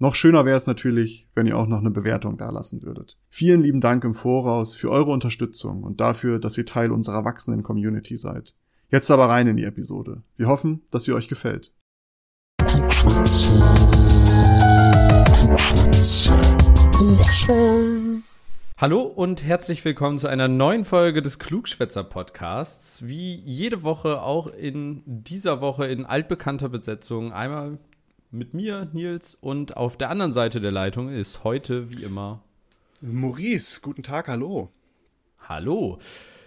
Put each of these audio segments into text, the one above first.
Noch schöner wäre es natürlich, wenn ihr auch noch eine Bewertung dalassen würdet. Vielen lieben Dank im Voraus für eure Unterstützung und dafür, dass ihr Teil unserer wachsenden Community seid. Jetzt aber rein in die Episode. Wir hoffen, dass sie euch gefällt. Hallo und herzlich willkommen zu einer neuen Folge des Klugschwätzer Podcasts. Wie jede Woche auch in dieser Woche in altbekannter Besetzung. Einmal mit mir, Nils, und auf der anderen Seite der Leitung ist heute, wie immer, Maurice. Guten Tag, hallo. Hallo.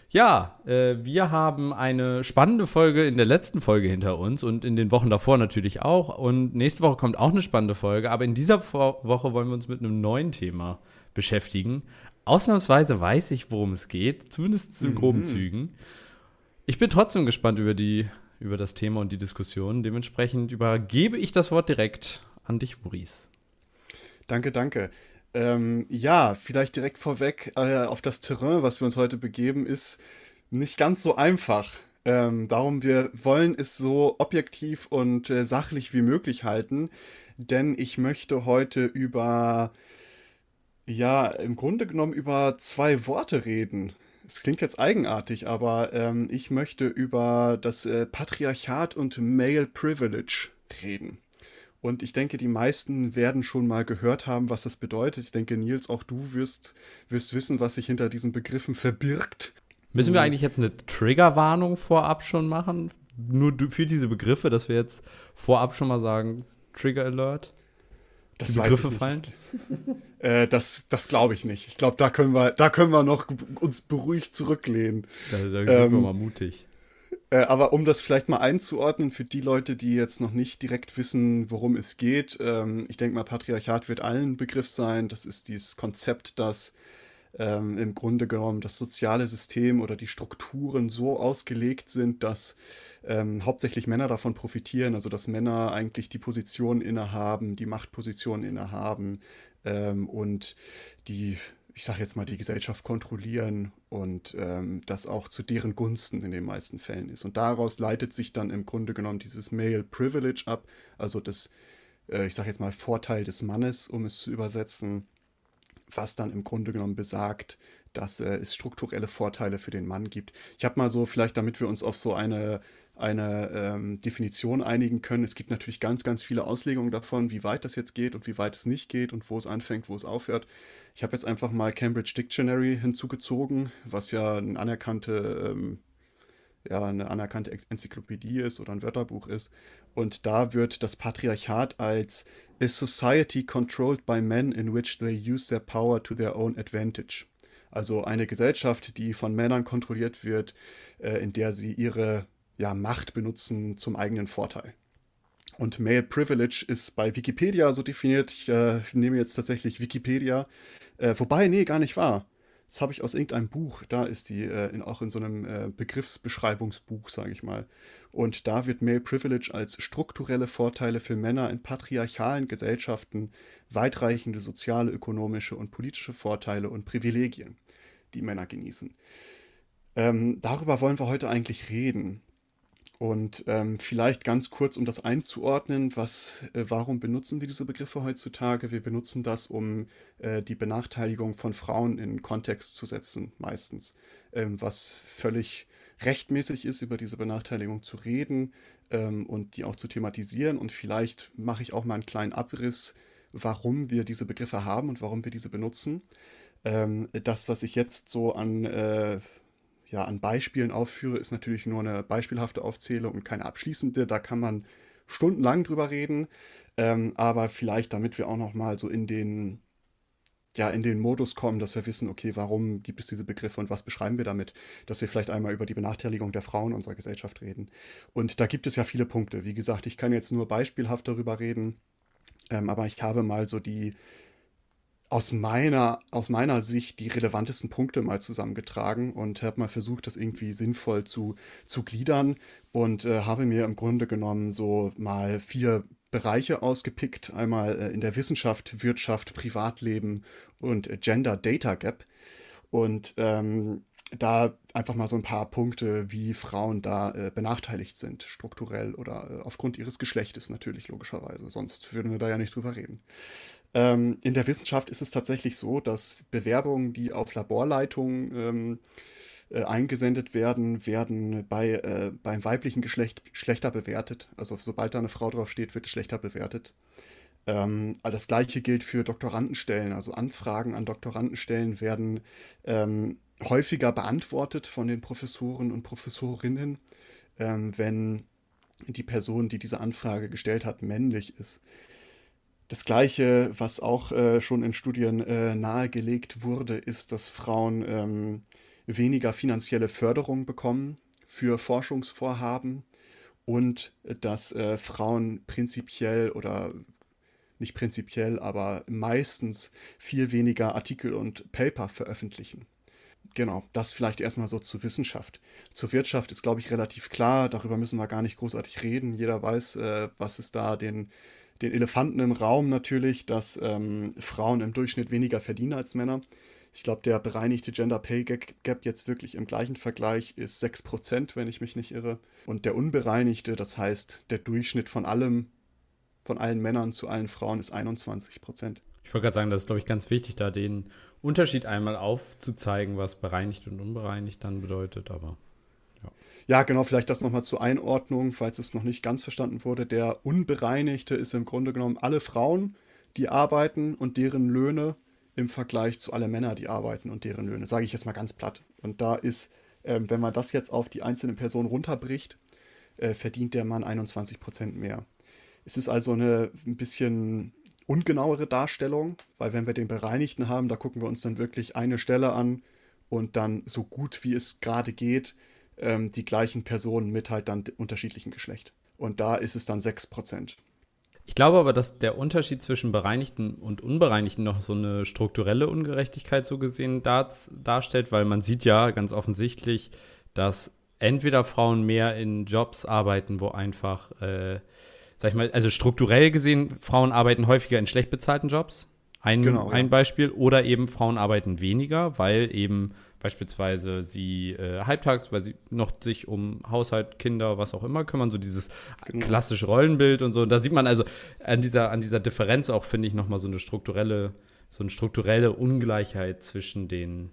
Ja, äh, wir haben eine spannende Folge in der letzten Folge hinter uns und in den Wochen davor natürlich auch. Und nächste Woche kommt auch eine spannende Folge, aber in dieser Woche wollen wir uns mit einem neuen Thema beschäftigen. Ausnahmsweise weiß ich, worum es geht, zumindest in groben mhm. Zügen. Ich bin trotzdem gespannt über die über das Thema und die Diskussion. Dementsprechend übergebe ich das Wort direkt an dich, Maurice. Danke, danke. Ähm, ja, vielleicht direkt vorweg äh, auf das Terrain, was wir uns heute begeben, ist nicht ganz so einfach. Ähm, darum, wir wollen es so objektiv und äh, sachlich wie möglich halten, denn ich möchte heute über, ja, im Grunde genommen über zwei Worte reden. Es klingt jetzt eigenartig, aber ähm, ich möchte über das äh, Patriarchat und Male Privilege reden. Und ich denke, die meisten werden schon mal gehört haben, was das bedeutet. Ich denke, Nils, auch du wirst, wirst wissen, was sich hinter diesen Begriffen verbirgt. Müssen wir eigentlich jetzt eine Triggerwarnung vorab schon machen? Nur für diese Begriffe, dass wir jetzt vorab schon mal sagen, Trigger Alert? Das die Begriffe fallen? äh, das das glaube ich nicht. Ich glaube, da können wir, da können wir noch uns beruhigt zurücklehnen. Da, da sind ähm, wir mal mutig. Äh, aber um das vielleicht mal einzuordnen für die Leute, die jetzt noch nicht direkt wissen, worum es geht, ähm, ich denke mal, Patriarchat wird allen Begriff sein. Das ist dieses Konzept, dass ähm, im Grunde genommen das soziale System oder die Strukturen so ausgelegt sind, dass ähm, hauptsächlich Männer davon profitieren, also dass Männer eigentlich die Position innehaben, die Machtposition innehaben ähm, und die ich sage jetzt mal, die Gesellschaft kontrollieren und ähm, das auch zu deren Gunsten in den meisten Fällen ist. Und daraus leitet sich dann im Grunde genommen dieses Male Privilege ab, also das, äh, ich sage jetzt mal, Vorteil des Mannes, um es zu übersetzen, was dann im Grunde genommen besagt, dass äh, es strukturelle Vorteile für den Mann gibt. Ich habe mal so, vielleicht damit wir uns auf so eine, eine ähm, Definition einigen können, es gibt natürlich ganz, ganz viele Auslegungen davon, wie weit das jetzt geht und wie weit es nicht geht und wo es anfängt, wo es aufhört. Ich habe jetzt einfach mal Cambridge Dictionary hinzugezogen, was ja eine anerkannte ähm, ja, eine anerkannte Enzyklopädie ist oder ein Wörterbuch ist. Und da wird das Patriarchat als a society controlled by men in which they use their power to their own advantage. Also eine Gesellschaft, die von Männern kontrolliert wird, äh, in der sie ihre ja, Macht benutzen zum eigenen Vorteil. Und Male Privilege ist bei Wikipedia so definiert. Ich äh, nehme jetzt tatsächlich Wikipedia. Äh, wobei, nee, gar nicht wahr. Das habe ich aus irgendeinem Buch. Da ist die äh, in, auch in so einem äh, Begriffsbeschreibungsbuch, sage ich mal. Und da wird Male Privilege als strukturelle Vorteile für Männer in patriarchalen Gesellschaften, weitreichende soziale, ökonomische und politische Vorteile und Privilegien, die Männer genießen. Ähm, darüber wollen wir heute eigentlich reden. Und ähm, vielleicht ganz kurz, um das einzuordnen, was, äh, warum benutzen wir diese Begriffe heutzutage? Wir benutzen das, um äh, die Benachteiligung von Frauen in Kontext zu setzen, meistens. Ähm, was völlig rechtmäßig ist, über diese Benachteiligung zu reden ähm, und die auch zu thematisieren. Und vielleicht mache ich auch mal einen kleinen Abriss, warum wir diese Begriffe haben und warum wir diese benutzen. Ähm, das, was ich jetzt so an äh, ja, an Beispielen aufführe, ist natürlich nur eine beispielhafte Aufzählung und keine abschließende. Da kann man stundenlang drüber reden. Ähm, aber vielleicht, damit wir auch noch mal so in den, ja, in den Modus kommen, dass wir wissen, okay, warum gibt es diese Begriffe und was beschreiben wir damit, dass wir vielleicht einmal über die Benachteiligung der Frauen unserer Gesellschaft reden. Und da gibt es ja viele Punkte. Wie gesagt, ich kann jetzt nur beispielhaft darüber reden, ähm, aber ich habe mal so die aus meiner, aus meiner Sicht die relevantesten Punkte mal zusammengetragen und habe mal versucht, das irgendwie sinnvoll zu, zu gliedern und äh, habe mir im Grunde genommen so mal vier Bereiche ausgepickt. Einmal äh, in der Wissenschaft, Wirtschaft, Privatleben und äh, Gender Data Gap. Und ähm, da einfach mal so ein paar Punkte, wie Frauen da äh, benachteiligt sind, strukturell oder äh, aufgrund ihres Geschlechtes natürlich, logischerweise. Sonst würden wir da ja nicht drüber reden. Ähm, in der Wissenschaft ist es tatsächlich so, dass Bewerbungen, die auf Laborleitungen ähm, äh, eingesendet werden, werden bei, äh, beim weiblichen Geschlecht schlechter bewertet. Also sobald da eine Frau drauf steht, wird es schlechter bewertet. Ähm, das gleiche gilt für Doktorandenstellen. Also Anfragen an Doktorandenstellen werden ähm, häufiger beantwortet von den Professoren und Professorinnen, ähm, wenn die Person, die diese Anfrage gestellt hat, männlich ist. Das Gleiche, was auch äh, schon in Studien äh, nahegelegt wurde, ist, dass Frauen ähm, weniger finanzielle Förderung bekommen für Forschungsvorhaben und dass äh, Frauen prinzipiell oder nicht prinzipiell, aber meistens viel weniger Artikel und Paper veröffentlichen. Genau, das vielleicht erstmal so zur Wissenschaft. Zur Wirtschaft ist, glaube ich, relativ klar, darüber müssen wir gar nicht großartig reden. Jeder weiß, äh, was es da den, den Elefanten im Raum natürlich, dass ähm, Frauen im Durchschnitt weniger verdienen als Männer. Ich glaube, der bereinigte Gender Pay Gap jetzt wirklich im gleichen Vergleich ist 6%, wenn ich mich nicht irre. Und der unbereinigte, das heißt der Durchschnitt von allem, von allen Männern zu allen Frauen ist 21%. Ich wollte gerade sagen, das ist, glaube ich, ganz wichtig, da den Unterschied einmal aufzuzeigen, was bereinigt und unbereinigt dann bedeutet, aber ja. Genau, vielleicht das nochmal zur Einordnung, falls es noch nicht ganz verstanden wurde. Der Unbereinigte ist im Grunde genommen alle Frauen, die arbeiten und deren Löhne im Vergleich zu allen Männern, die arbeiten und deren Löhne, sage ich jetzt mal ganz platt. Und da ist, ähm, wenn man das jetzt auf die einzelne Person runterbricht, äh, verdient der Mann 21 Prozent mehr. Es ist also eine ein bisschen ungenauere Darstellung, weil wenn wir den Bereinigten haben, da gucken wir uns dann wirklich eine Stelle an und dann so gut wie es gerade geht, ähm, die gleichen Personen mit halt dann unterschiedlichem Geschlecht. Und da ist es dann 6 Prozent. Ich glaube aber, dass der Unterschied zwischen Bereinigten und Unbereinigten noch so eine strukturelle Ungerechtigkeit so gesehen dar darstellt, weil man sieht ja ganz offensichtlich, dass entweder Frauen mehr in Jobs arbeiten, wo einfach, äh, sag ich mal, also strukturell gesehen, Frauen arbeiten häufiger in schlecht bezahlten Jobs. Ein, genau, ein ja. Beispiel. Oder eben Frauen arbeiten weniger, weil eben beispielsweise sie äh, halbtags, weil sie noch sich um Haushalt, Kinder, was auch immer kümmern, so dieses genau. klassische Rollenbild und so. Und da sieht man also an dieser, an dieser Differenz auch, finde ich, nochmal so eine strukturelle, so eine strukturelle Ungleichheit zwischen den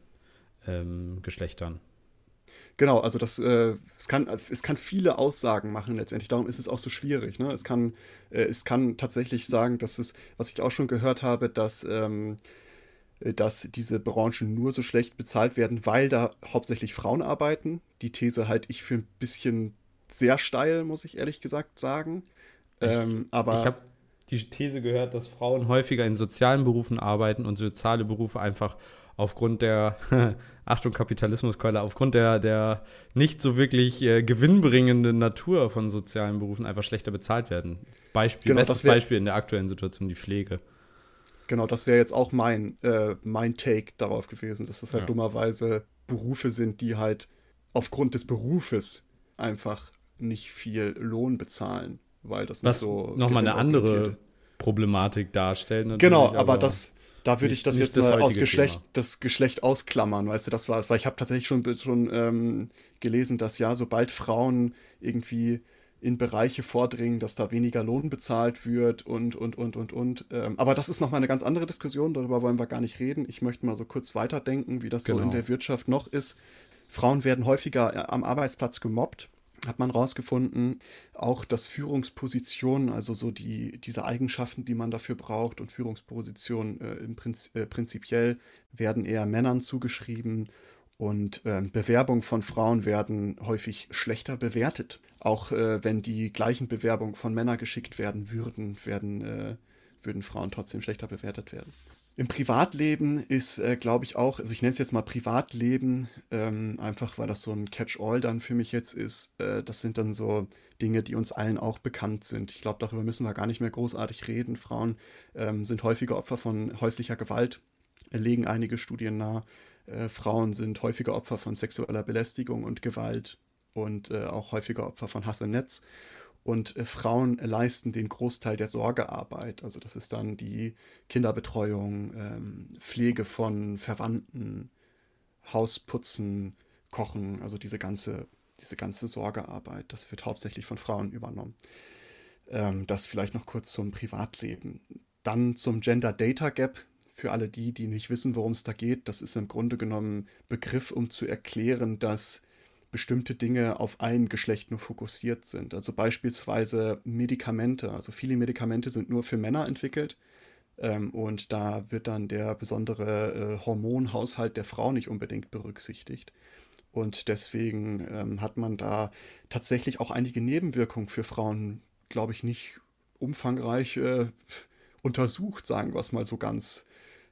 ähm, Geschlechtern. Genau, also das, äh, es, kann, es kann viele Aussagen machen letztendlich. Darum ist es auch so schwierig. Ne? Es, kann, äh, es kann tatsächlich sagen, dass es, was ich auch schon gehört habe, dass ähm, äh, dass diese Branchen nur so schlecht bezahlt werden, weil da hauptsächlich Frauen arbeiten. Die These halte ich für ein bisschen sehr steil, muss ich ehrlich gesagt sagen. Ähm, aber ich habe die These gehört, dass Frauen häufiger in sozialen Berufen arbeiten und soziale Berufe einfach aufgrund der, Achtung, Kapitalismuskeule, aufgrund der, der nicht so wirklich äh, gewinnbringenden Natur von sozialen Berufen einfach schlechter bezahlt werden. Beispiel, genau, bestes Beispiel in der aktuellen Situation die Pflege. Genau, das wäre jetzt auch mein, äh, mein Take darauf gewesen, dass das halt ja. dummerweise Berufe sind, die halt aufgrund des Berufes einfach nicht viel Lohn bezahlen, weil das Was nicht so. Nochmal eine andere Problematik darstellen. Genau, aber, aber das, da würde ich das jetzt das mal aus Geschlecht, Thema. das Geschlecht ausklammern, weißt du, das war es, weil ich habe tatsächlich schon, schon ähm, gelesen, dass ja, sobald Frauen irgendwie in Bereiche vordringen, dass da weniger Lohn bezahlt wird und, und, und, und, und. Ähm, aber das ist nochmal eine ganz andere Diskussion, darüber wollen wir gar nicht reden. Ich möchte mal so kurz weiterdenken, wie das genau. so in genau. der Wirtschaft noch ist. Frauen werden häufiger äh, am Arbeitsplatz gemobbt, hat man rausgefunden. Auch dass Führungspositionen, also so die, diese Eigenschaften, die man dafür braucht und Führungspositionen äh, im Prinz, äh, prinzipiell werden eher Männern zugeschrieben und ähm, Bewerbungen von Frauen werden häufig schlechter bewertet. Auch äh, wenn die gleichen Bewerbungen von Männern geschickt werden würden, werden, äh, würden Frauen trotzdem schlechter bewertet werden. Im Privatleben ist, äh, glaube ich, auch, also ich nenne es jetzt mal Privatleben, ähm, einfach weil das so ein Catch-all dann für mich jetzt ist. Äh, das sind dann so Dinge, die uns allen auch bekannt sind. Ich glaube, darüber müssen wir gar nicht mehr großartig reden. Frauen ähm, sind häufiger Opfer von häuslicher Gewalt, legen einige Studien nahe. Äh, Frauen sind häufiger Opfer von sexueller Belästigung und Gewalt und äh, auch häufiger Opfer von Hass im Netz. Und äh, Frauen leisten den Großteil der Sorgearbeit. Also das ist dann die Kinderbetreuung, ähm, Pflege von Verwandten, Hausputzen, Kochen, also diese ganze, diese ganze Sorgearbeit. Das wird hauptsächlich von Frauen übernommen. Ähm, das vielleicht noch kurz zum Privatleben. Dann zum Gender Data Gap. Für alle die, die nicht wissen, worum es da geht, das ist im Grunde genommen Begriff, um zu erklären, dass bestimmte Dinge auf ein Geschlecht nur fokussiert sind. Also beispielsweise Medikamente. Also viele Medikamente sind nur für Männer entwickelt. Ähm, und da wird dann der besondere äh, Hormonhaushalt der Frau nicht unbedingt berücksichtigt. Und deswegen ähm, hat man da tatsächlich auch einige Nebenwirkungen für Frauen, glaube ich, nicht umfangreich äh, untersucht, sagen wir es mal so ganz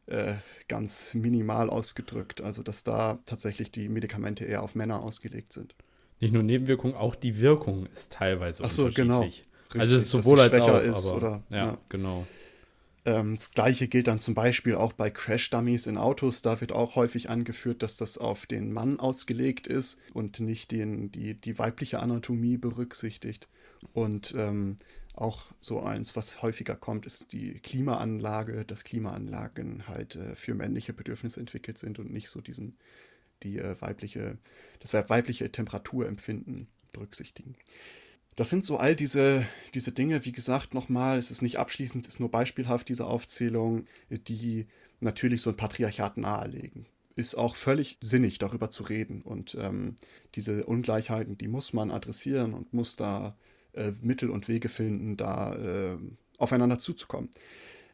äh, ganz minimal ausgedrückt. Also, dass da tatsächlich die Medikamente eher auf Männer ausgelegt sind. Nicht nur Nebenwirkung, auch die Wirkung ist teilweise Ach so, genau. Richtig, also es ist sowohl als auch, ist, aber, oder, ja, ja. genau. Ähm, das gleiche gilt dann zum Beispiel auch bei Crash-Dummies in Autos. Da wird auch häufig angeführt, dass das auf den Mann ausgelegt ist und nicht den, die, die weibliche Anatomie berücksichtigt. Und ähm, auch so eins, was häufiger kommt, ist die Klimaanlage, dass Klimaanlagen halt äh, für männliche Bedürfnisse entwickelt sind und nicht so diesen, die äh, weibliche, das weibliche Temperaturempfinden berücksichtigen. Das sind so all diese, diese Dinge, wie gesagt, nochmal, es ist nicht abschließend, es ist nur beispielhaft, diese Aufzählung, die natürlich so ein Patriarchat nahelegen. Ist auch völlig sinnig, darüber zu reden. Und ähm, diese Ungleichheiten, die muss man adressieren und muss da äh, Mittel und Wege finden, da äh, aufeinander zuzukommen.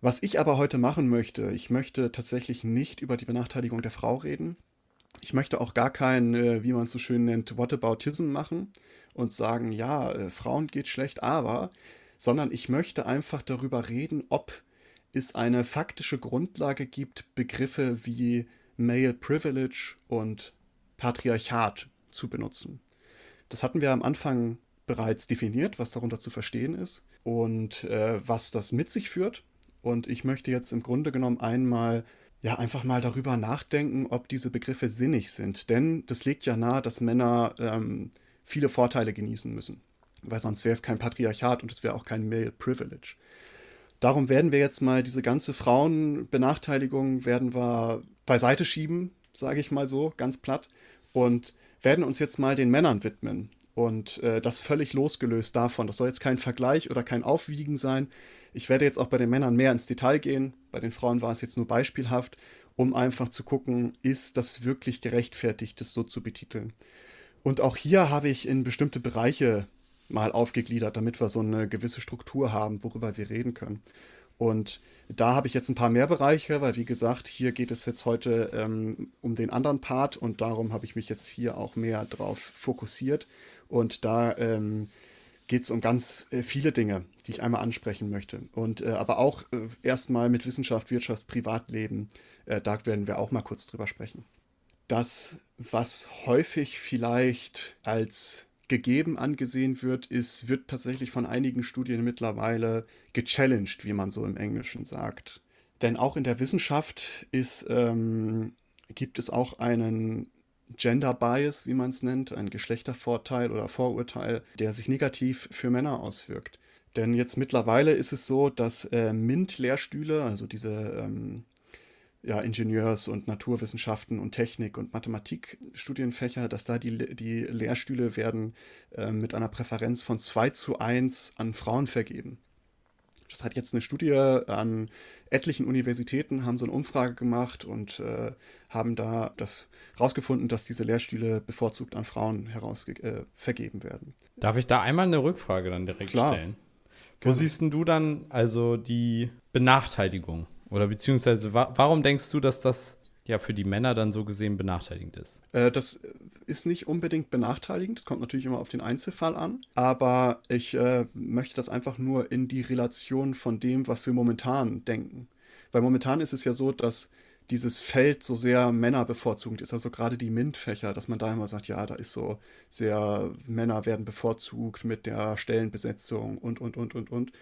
Was ich aber heute machen möchte, ich möchte tatsächlich nicht über die Benachteiligung der Frau reden. Ich möchte auch gar kein, äh, wie man es so schön nennt, Whataboutism machen und sagen, ja, äh, Frauen geht schlecht, aber, sondern ich möchte einfach darüber reden, ob es eine faktische Grundlage gibt, Begriffe wie Male Privilege und Patriarchat zu benutzen. Das hatten wir am Anfang bereits definiert, was darunter zu verstehen ist und äh, was das mit sich führt. Und ich möchte jetzt im Grunde genommen einmal ja einfach mal darüber nachdenken, ob diese Begriffe sinnig sind. Denn das legt ja nahe, dass Männer ähm, viele Vorteile genießen müssen. Weil sonst wäre es kein Patriarchat und es wäre auch kein Male Privilege. Darum werden wir jetzt mal diese ganze Frauenbenachteiligung werden wir beiseite schieben, sage ich mal so, ganz platt, und werden uns jetzt mal den Männern widmen. Und äh, das völlig losgelöst davon. Das soll jetzt kein Vergleich oder kein Aufwiegen sein. Ich werde jetzt auch bei den Männern mehr ins Detail gehen. Bei den Frauen war es jetzt nur beispielhaft, um einfach zu gucken, ist das wirklich gerechtfertigt, das so zu betiteln. Und auch hier habe ich in bestimmte Bereiche mal aufgegliedert, damit wir so eine gewisse Struktur haben, worüber wir reden können. Und da habe ich jetzt ein paar mehr Bereiche, weil wie gesagt, hier geht es jetzt heute ähm, um den anderen Part und darum habe ich mich jetzt hier auch mehr drauf fokussiert. Und da ähm, geht es um ganz äh, viele Dinge, die ich einmal ansprechen möchte. Und äh, aber auch äh, erstmal mit Wissenschaft, Wirtschaft, Privatleben, äh, da werden wir auch mal kurz drüber sprechen. Das, was häufig vielleicht als gegeben angesehen wird, ist, wird tatsächlich von einigen Studien mittlerweile gechallenged, wie man so im Englischen sagt. Denn auch in der Wissenschaft ist, ähm, gibt es auch einen Gender Bias, wie man es nennt, ein Geschlechtervorteil oder Vorurteil, der sich negativ für Männer auswirkt. Denn jetzt mittlerweile ist es so, dass äh, MINT-Lehrstühle, also diese ähm, ja, Ingenieurs- und Naturwissenschaften und Technik- und Mathematikstudienfächer, dass da die, die Lehrstühle werden äh, mit einer Präferenz von 2 zu 1 an Frauen vergeben. Das hat jetzt eine Studie an etlichen Universitäten, haben so eine Umfrage gemacht und äh, haben da das rausgefunden, dass diese Lehrstühle bevorzugt an Frauen heraus äh, vergeben werden. Darf ich da einmal eine Rückfrage dann direkt Klar. stellen? Wo Gerne. siehst du dann also die Benachteiligung? Oder beziehungsweise wa warum denkst du, dass das ja für die Männer dann so gesehen benachteiligend ist. Äh, das ist nicht unbedingt benachteiligend, das kommt natürlich immer auf den Einzelfall an, aber ich äh, möchte das einfach nur in die Relation von dem, was wir momentan denken. Weil momentan ist es ja so, dass dieses Feld so sehr männerbevorzugend ist. Also gerade die MINT-Fächer, dass man da immer sagt, ja, da ist so sehr, Männer werden bevorzugt mit der Stellenbesetzung und, und, und, und, und.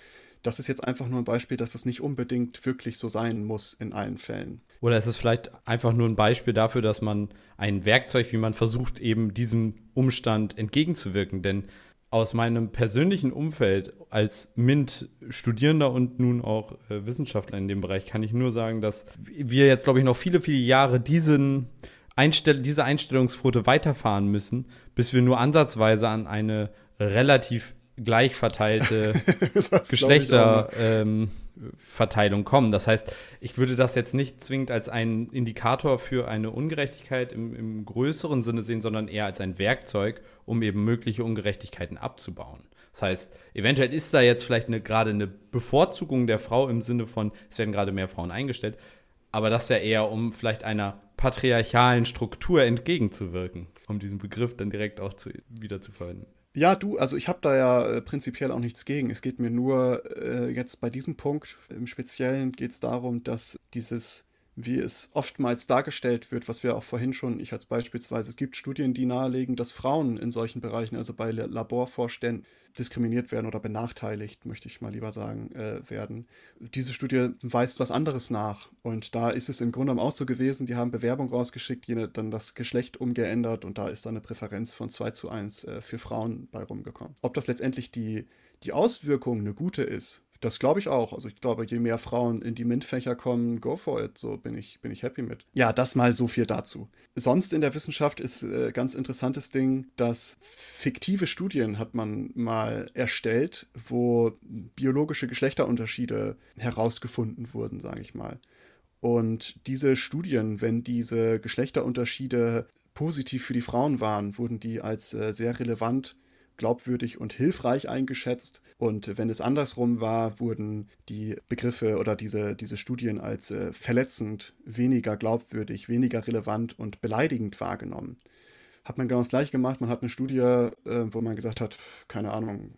Das ist jetzt einfach nur ein Beispiel, dass das nicht unbedingt wirklich so sein muss in allen Fällen. Oder ist es vielleicht einfach nur ein Beispiel dafür, dass man ein Werkzeug, wie man versucht, eben diesem Umstand entgegenzuwirken? Denn aus meinem persönlichen Umfeld als MINT-Studierender und nun auch äh, Wissenschaftler in dem Bereich kann ich nur sagen, dass wir jetzt, glaube ich, noch viele, viele Jahre diesen Einstell diese Einstellungsquote weiterfahren müssen, bis wir nur ansatzweise an eine relativ gleich verteilte Geschlechterverteilung ähm, kommen. Das heißt, ich würde das jetzt nicht zwingend als einen Indikator für eine Ungerechtigkeit im, im größeren Sinne sehen, sondern eher als ein Werkzeug, um eben mögliche Ungerechtigkeiten abzubauen. Das heißt, eventuell ist da jetzt vielleicht eine, gerade eine Bevorzugung der Frau im Sinne von, es werden gerade mehr Frauen eingestellt, aber das ja eher, um vielleicht einer patriarchalen Struktur entgegenzuwirken, um diesen Begriff dann direkt auch zu, wieder zu verwenden. Ja, du, also ich habe da ja äh, prinzipiell auch nichts gegen. Es geht mir nur äh, jetzt bei diesem Punkt im Speziellen geht es darum, dass dieses wie es oftmals dargestellt wird, was wir auch vorhin schon, ich als beispielsweise, es gibt Studien, die nahelegen, dass Frauen in solchen Bereichen, also bei Laborvorständen, diskriminiert werden oder benachteiligt, möchte ich mal lieber sagen, äh, werden. Diese Studie weist was anderes nach. Und da ist es im Grunde genommen auch so gewesen, die haben Bewerbung rausgeschickt, jene dann das Geschlecht umgeändert und da ist dann eine Präferenz von 2 zu 1 äh, für Frauen bei rumgekommen. Ob das letztendlich die, die Auswirkung eine gute ist, das glaube ich auch. Also ich glaube, je mehr Frauen in die MINT-Fächer kommen, go for it. So bin ich, bin ich happy mit. Ja, das mal so viel dazu. Sonst in der Wissenschaft ist äh, ganz interessantes Ding, dass fiktive Studien hat man mal erstellt, wo biologische Geschlechterunterschiede herausgefunden wurden, sage ich mal. Und diese Studien, wenn diese Geschlechterunterschiede positiv für die Frauen waren, wurden die als äh, sehr relevant glaubwürdig und hilfreich eingeschätzt. Und wenn es andersrum war, wurden die Begriffe oder diese, diese Studien als äh, verletzend, weniger glaubwürdig, weniger relevant und beleidigend wahrgenommen. Hat man genau das gleiche gemacht. Man hat eine Studie, äh, wo man gesagt hat, keine Ahnung,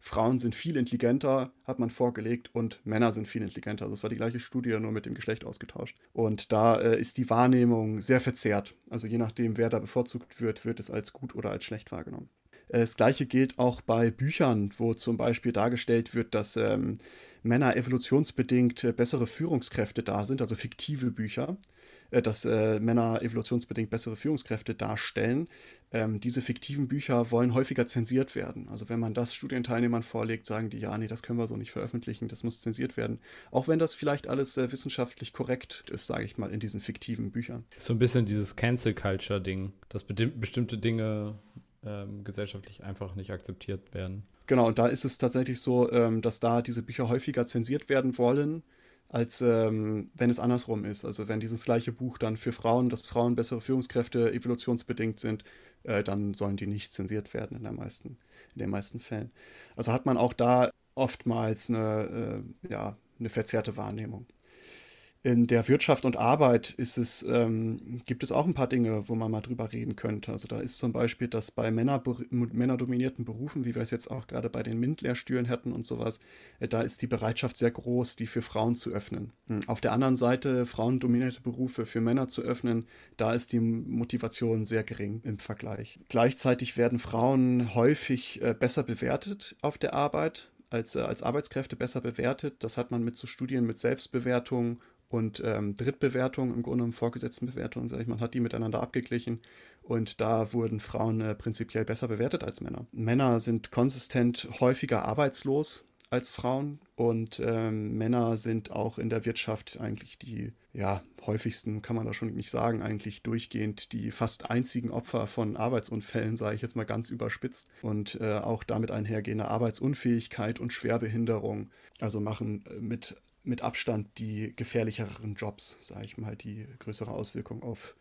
Frauen sind viel intelligenter, hat man vorgelegt, und Männer sind viel intelligenter. Also es war die gleiche Studie, nur mit dem Geschlecht ausgetauscht. Und da äh, ist die Wahrnehmung sehr verzerrt. Also je nachdem, wer da bevorzugt wird, wird es als gut oder als schlecht wahrgenommen. Das gleiche gilt auch bei Büchern, wo zum Beispiel dargestellt wird, dass ähm, Männer evolutionsbedingt äh, bessere Führungskräfte da sind, also fiktive Bücher, äh, dass äh, Männer evolutionsbedingt bessere Führungskräfte darstellen. Ähm, diese fiktiven Bücher wollen häufiger zensiert werden. Also wenn man das Studienteilnehmern vorlegt, sagen die, ja, nee, das können wir so nicht veröffentlichen, das muss zensiert werden. Auch wenn das vielleicht alles äh, wissenschaftlich korrekt ist, sage ich mal, in diesen fiktiven Büchern. So ein bisschen dieses Cancel Culture-Ding, dass bestimmte Dinge ähm, gesellschaftlich einfach nicht akzeptiert werden. Genau, und da ist es tatsächlich so, ähm, dass da diese Bücher häufiger zensiert werden wollen, als ähm, wenn es andersrum ist. Also wenn dieses gleiche Buch dann für Frauen, dass Frauen bessere Führungskräfte evolutionsbedingt sind, äh, dann sollen die nicht zensiert werden in, der meisten, in den meisten Fällen. Also hat man auch da oftmals eine, äh, ja, eine verzerrte Wahrnehmung in der Wirtschaft und Arbeit ist es, ähm, gibt es auch ein paar Dinge, wo man mal drüber reden könnte. Also da ist zum Beispiel, dass bei Männer, männerdominierten Berufen, wie wir es jetzt auch gerade bei den MINT-Lehrstühlen hätten und sowas, äh, da ist die Bereitschaft sehr groß, die für Frauen zu öffnen. Mhm. Auf der anderen Seite, frauendominierte Berufe für Männer zu öffnen, da ist die Motivation sehr gering im Vergleich. Gleichzeitig werden Frauen häufig äh, besser bewertet auf der Arbeit als, äh, als Arbeitskräfte besser bewertet. Das hat man mit so Studien mit Selbstbewertung und ähm, Drittbewertung, im Grunde genommen Vorgesetztenbewertung, sage ich mal, hat die miteinander abgeglichen und da wurden Frauen äh, prinzipiell besser bewertet als Männer. Männer sind konsistent häufiger arbeitslos als Frauen und ähm, Männer sind auch in der Wirtschaft eigentlich die, ja, häufigsten, kann man da schon nicht sagen, eigentlich durchgehend die fast einzigen Opfer von Arbeitsunfällen, sage ich jetzt mal ganz überspitzt und äh, auch damit einhergehende Arbeitsunfähigkeit und Schwerbehinderung, also machen äh, mit mit Abstand die gefährlicheren Jobs, sage ich mal, die größere Auswirkungen auf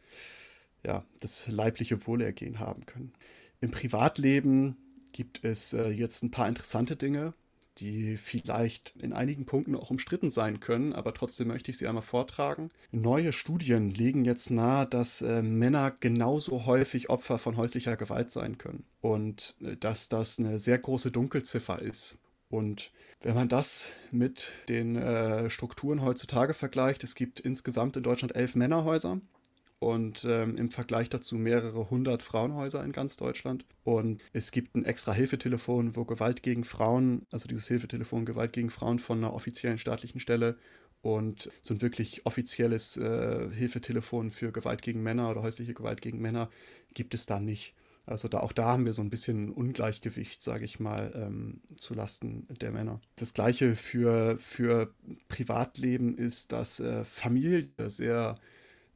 ja, das leibliche Wohlergehen haben können. Im Privatleben gibt es äh, jetzt ein paar interessante Dinge, die vielleicht in einigen Punkten auch umstritten sein können, aber trotzdem möchte ich sie einmal vortragen. Neue Studien legen jetzt nahe, dass äh, Männer genauso häufig Opfer von häuslicher Gewalt sein können und äh, dass das eine sehr große Dunkelziffer ist Und wenn man das mit den äh, Strukturen heutzutage vergleicht, es gibt insgesamt in Deutschland elf Männerhäuser und ähm, im Vergleich dazu mehrere hundert Frauenhäuser in ganz Deutschland. Und es gibt ein extra Hilfetelefon, wo Gewalt gegen Frauen, also dieses Hilfetelefon Gewalt gegen Frauen von einer offiziellen staatlichen Stelle und so ein wirklich offizielles äh, Hilfetelefon für Gewalt gegen Männer oder häusliche Gewalt gegen Männer gibt es da nicht. Also da, auch da haben wir so ein bisschen Ungleichgewicht, sage ich mal, ähm, zu Lasten der Männer. Das gleiche für, für Privatleben ist, dass äh, Familie sehr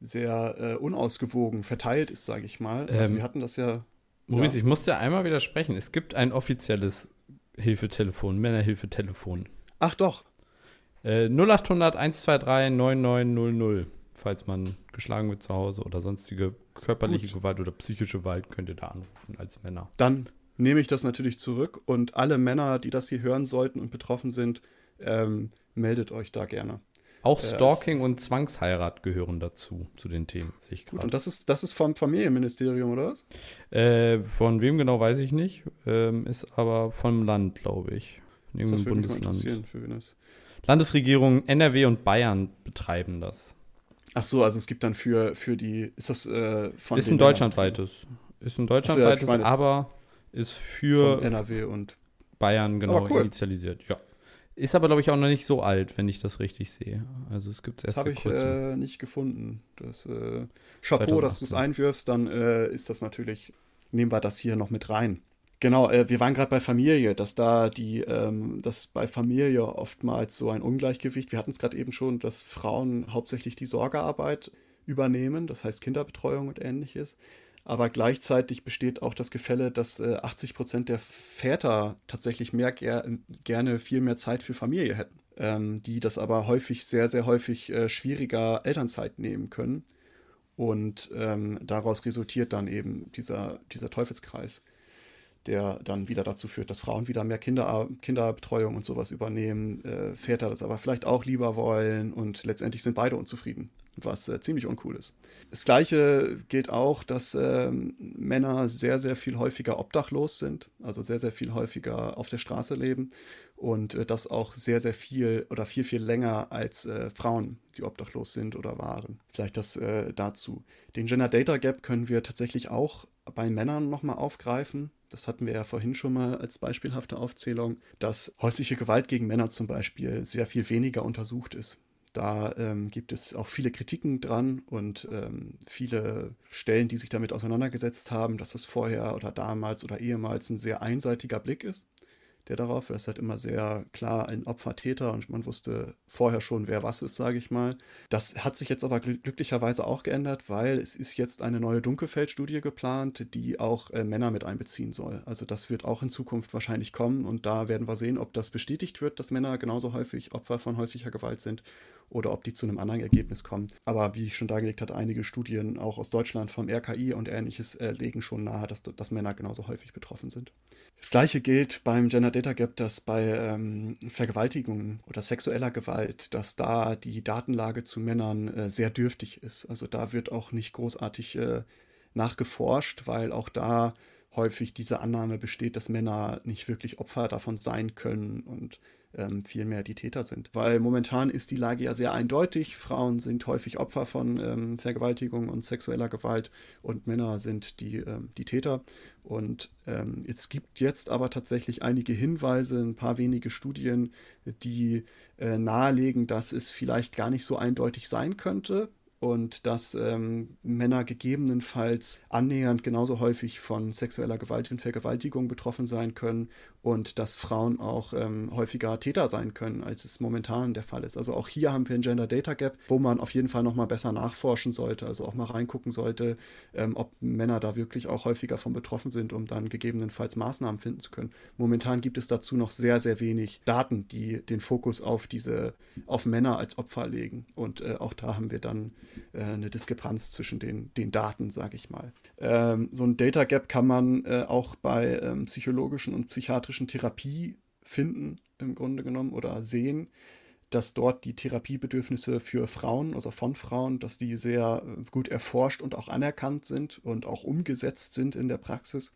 sehr äh, unausgewogen verteilt ist, sage ich mal. Also ähm, wir hatten das ja. Maurice, ja. ich muss dir einmal widersprechen. Es gibt ein offizielles Hilfetelefon, Männerhilfetelefon. Ach doch. Äh, 0800 123 9900. Falls man geschlagen wird zu Hause oder sonstige körperliche Gut. Gewalt oder psychische Gewalt, könnt ihr da anrufen als Männer. Dann nehme ich das natürlich zurück und alle Männer, die das hier hören sollten und betroffen sind, ähm, meldet euch da gerne. Auch Stalking und Zwangsheirat gehören dazu, zu den Themen, sehe ich gerade. Und das ist, das ist vom Familienministerium, oder was? Äh, von wem genau weiß ich nicht. Ähm, ist aber vom Land, glaube ich. Von irgendeinem Bundesland. Das Landesregierung NRW und Bayern betreiben das. Ach so, also es gibt dann für, für die, ist das äh, von Ist ein deutschlandweites. Ist ein deutschlandweites, so, ja, aber ist für NRW und Bayern genau cool. initialisiert, ja. Ist aber, glaube ich, auch noch nicht so alt, wenn ich das richtig sehe. Also es gibt es erst Das habe ich äh, nicht gefunden. Das äh, Chapeau, 2018. dass du es einwirfst, dann äh, ist das natürlich, nehmen wir das hier noch mit rein. Genau, äh, wir waren gerade bei Familie, dass da die, ähm, dass bei Familie oftmals so ein Ungleichgewicht, wir hatten es gerade eben schon, dass Frauen hauptsächlich die Sorgearbeit übernehmen, das heißt Kinderbetreuung und ähnliches. Aber gleichzeitig besteht auch das Gefälle, dass äh, 80 Prozent der Väter tatsächlich mehr ger gerne viel mehr Zeit für Familie hätten, ähm, die das aber häufig, sehr, sehr häufig äh, schwieriger Elternzeit nehmen können. Und ähm, daraus resultiert dann eben dieser, dieser Teufelskreis, der dann wieder dazu führt, dass Frauen wieder mehr Kinder, Kinderbetreuung und sowas übernehmen, äh, Väter das aber vielleicht auch lieber wollen und letztendlich sind beide unzufrieden was äh, ziemlich uncool ist. Das gleiche gilt auch, dass äh, Männer sehr, sehr viel häufiger obdachlos sind, also sehr, sehr viel häufiger auf der Straße leben und äh, das auch sehr, sehr viel oder viel, viel länger als äh, Frauen, die obdachlos sind oder waren. Vielleicht das äh, dazu. Den Gender Data Gap können wir tatsächlich auch bei Männern nochmal aufgreifen. Das hatten wir ja vorhin schon mal als beispielhafte Aufzählung, dass häusliche Gewalt gegen Männer zum Beispiel sehr viel weniger untersucht ist. Da ähm, gibt es auch viele Kritiken dran und ähm, viele Stellen, die sich damit auseinandergesetzt haben, dass das vorher oder damals oder ehemals ein sehr einseitiger Blick ist der darauf. Ist halt immer sehr klar ein Opfer-Täter und man wusste vorher schon, wer was ist, sage ich mal. Das hat sich jetzt aber glücklicherweise auch geändert, weil es ist jetzt eine neue Dunkelfeldstudie geplant, die auch äh, Männer mit einbeziehen soll. Also das wird auch in Zukunft wahrscheinlich kommen und da werden wir sehen, ob das bestätigt wird, dass Männer genauso häufig Opfer von häuslicher Gewalt sind oder ob die zu einem anderen Ergebnis kommen. Aber wie ich schon dargelegt hatte, einige Studien auch aus Deutschland vom RKI und ähnliches äh, legen schon nahe, dass, dass Männer genauso häufig betroffen sind. Das gleiche gilt beim Gender Data Gap, dass bei ähm, Vergewaltigung oder sexueller Gewalt, dass da die Datenlage zu Männern äh, sehr dürftig ist. Also da wird auch nicht großartig äh, nachgeforscht, weil auch da häufig diese Annahme besteht, dass Männer nicht wirklich Opfer davon sein können und ähm, vielmehr die Täter sind. Weil momentan ist die Lage ja sehr eindeutig. Frauen sind häufig Opfer von ähm, Vergewaltigung und sexueller Gewalt und Männer sind die, ähm, die Täter. Und ähm, es gibt jetzt aber tatsächlich einige Hinweise, ein paar wenige Studien, die äh, nahelegen, dass es vielleicht gar nicht so eindeutig sein könnte und dass ähm, Männer gegebenenfalls annähernd genauso häufig von sexueller Gewalt und Vergewaltigung betroffen sein können und dass Frauen auch ähm, häufiger Täter sein können, als es momentan der Fall ist. Also auch hier haben wir ein Gender Data Gap, wo man auf jeden Fall noch mal besser nachforschen sollte, also auch mal reingucken sollte, ähm, ob Männer da wirklich auch häufiger von betroffen sind, um dann gegebenenfalls Maßnahmen finden zu können. Momentan gibt es dazu noch sehr, sehr wenig Daten, die den Fokus auf diese, auf Männer als Opfer legen. Und äh, auch da haben wir dann äh, eine Diskrepanz zwischen den, den Daten, sage ich mal. Ähm, so ein Data Gap kann man äh, auch bei ähm, psychologischen und psychiatrischen Therapie finden, im Grunde genommen, oder sehen, dass dort die Therapiebedürfnisse für Frauen, also von Frauen, dass die sehr äh, gut erforscht und auch anerkannt sind und auch umgesetzt sind in der Praxis.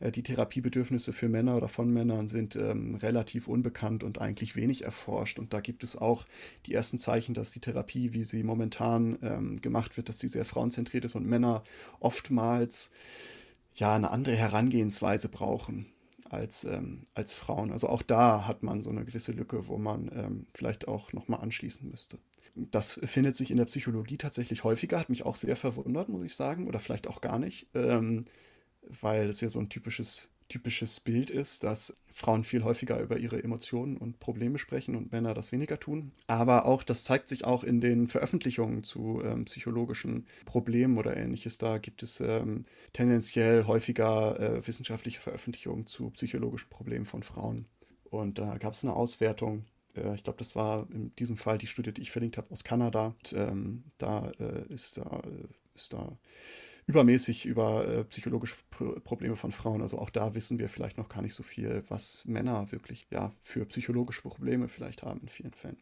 Äh, die Therapiebedürfnisse für Männer oder von Männern sind ähm, relativ unbekannt und eigentlich wenig erforscht. Und da gibt es auch die ersten Zeichen, dass die Therapie, wie sie momentan ähm, gemacht wird, dass die sehr frauenzentriert ist und Männer oftmals ja eine andere Herangehensweise brauchen als, ähm, als Frauen. Also auch da hat man so eine gewisse Lücke, wo man ähm, vielleicht auch nochmal anschließen müsste. Das findet sich in der Psychologie tatsächlich häufiger, hat mich auch sehr verwundert, muss ich sagen, oder vielleicht auch gar nicht, ähm, weil es ja so ein typisches, typisches Bild ist, dass Frauen viel häufiger über ihre Emotionen und Probleme sprechen und Männer das weniger tun. Aber auch, das zeigt sich auch in den Veröffentlichungen zu ähm, psychologischen Problemen oder ähnliches. Da gibt es ähm, tendenziell häufiger äh, wissenschaftliche Veröffentlichungen zu psychologischen Problemen von Frauen. Und da gab es eine Auswertung äh, ich glaube, das war in diesem Fall die Studie, die ich verlinkt habe aus Kanada. Und, ähm, da äh, ist da, äh, ist da übermäßig über äh, psychologische Pro Probleme von Frauen. Also auch da wissen wir vielleicht noch gar nicht so viel, was Männer wirklich ja für psychologische Probleme vielleicht haben in vielen Fällen.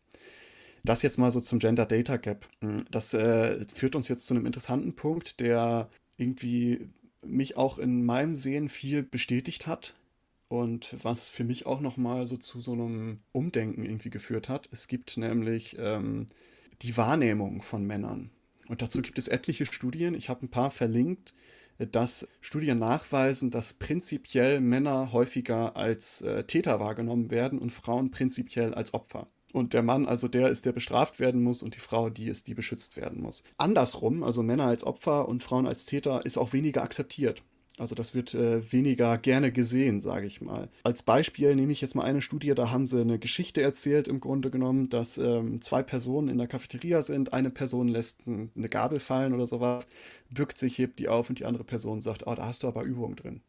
Das jetzt mal so zum Gender Data Gap. Hm, das äh, führt uns jetzt zu einem interessanten Punkt, der irgendwie mich auch in meinem Sehen viel bestätigt hat und was für mich auch nochmal so zu so einem Umdenken irgendwie geführt hat. Es gibt nämlich ähm, die Wahrnehmung von Männern. Und dazu gibt es etliche Studien. Ich habe ein paar verlinkt, dass Studien nachweisen, dass prinzipiell Männer häufiger als äh, Täter wahrgenommen werden und Frauen prinzipiell als Opfer. Und der Mann, also der ist, der bestraft werden muss und die Frau, die ist, die beschützt werden muss. Andersrum, also Männer als Opfer und Frauen als Täter, ist auch weniger akzeptiert. Also das wird äh, weniger gerne gesehen, sage ich mal. Als Beispiel nehme ich jetzt mal eine Studie, da haben sie eine Geschichte erzählt, im Grunde genommen, dass ähm, zwei Personen in der Cafeteria sind. Eine Person lässt ein, eine Gabel fallen oder sowas, bückt sich, hebt die auf und die andere Person sagt, oh, da hast du aber Übung drin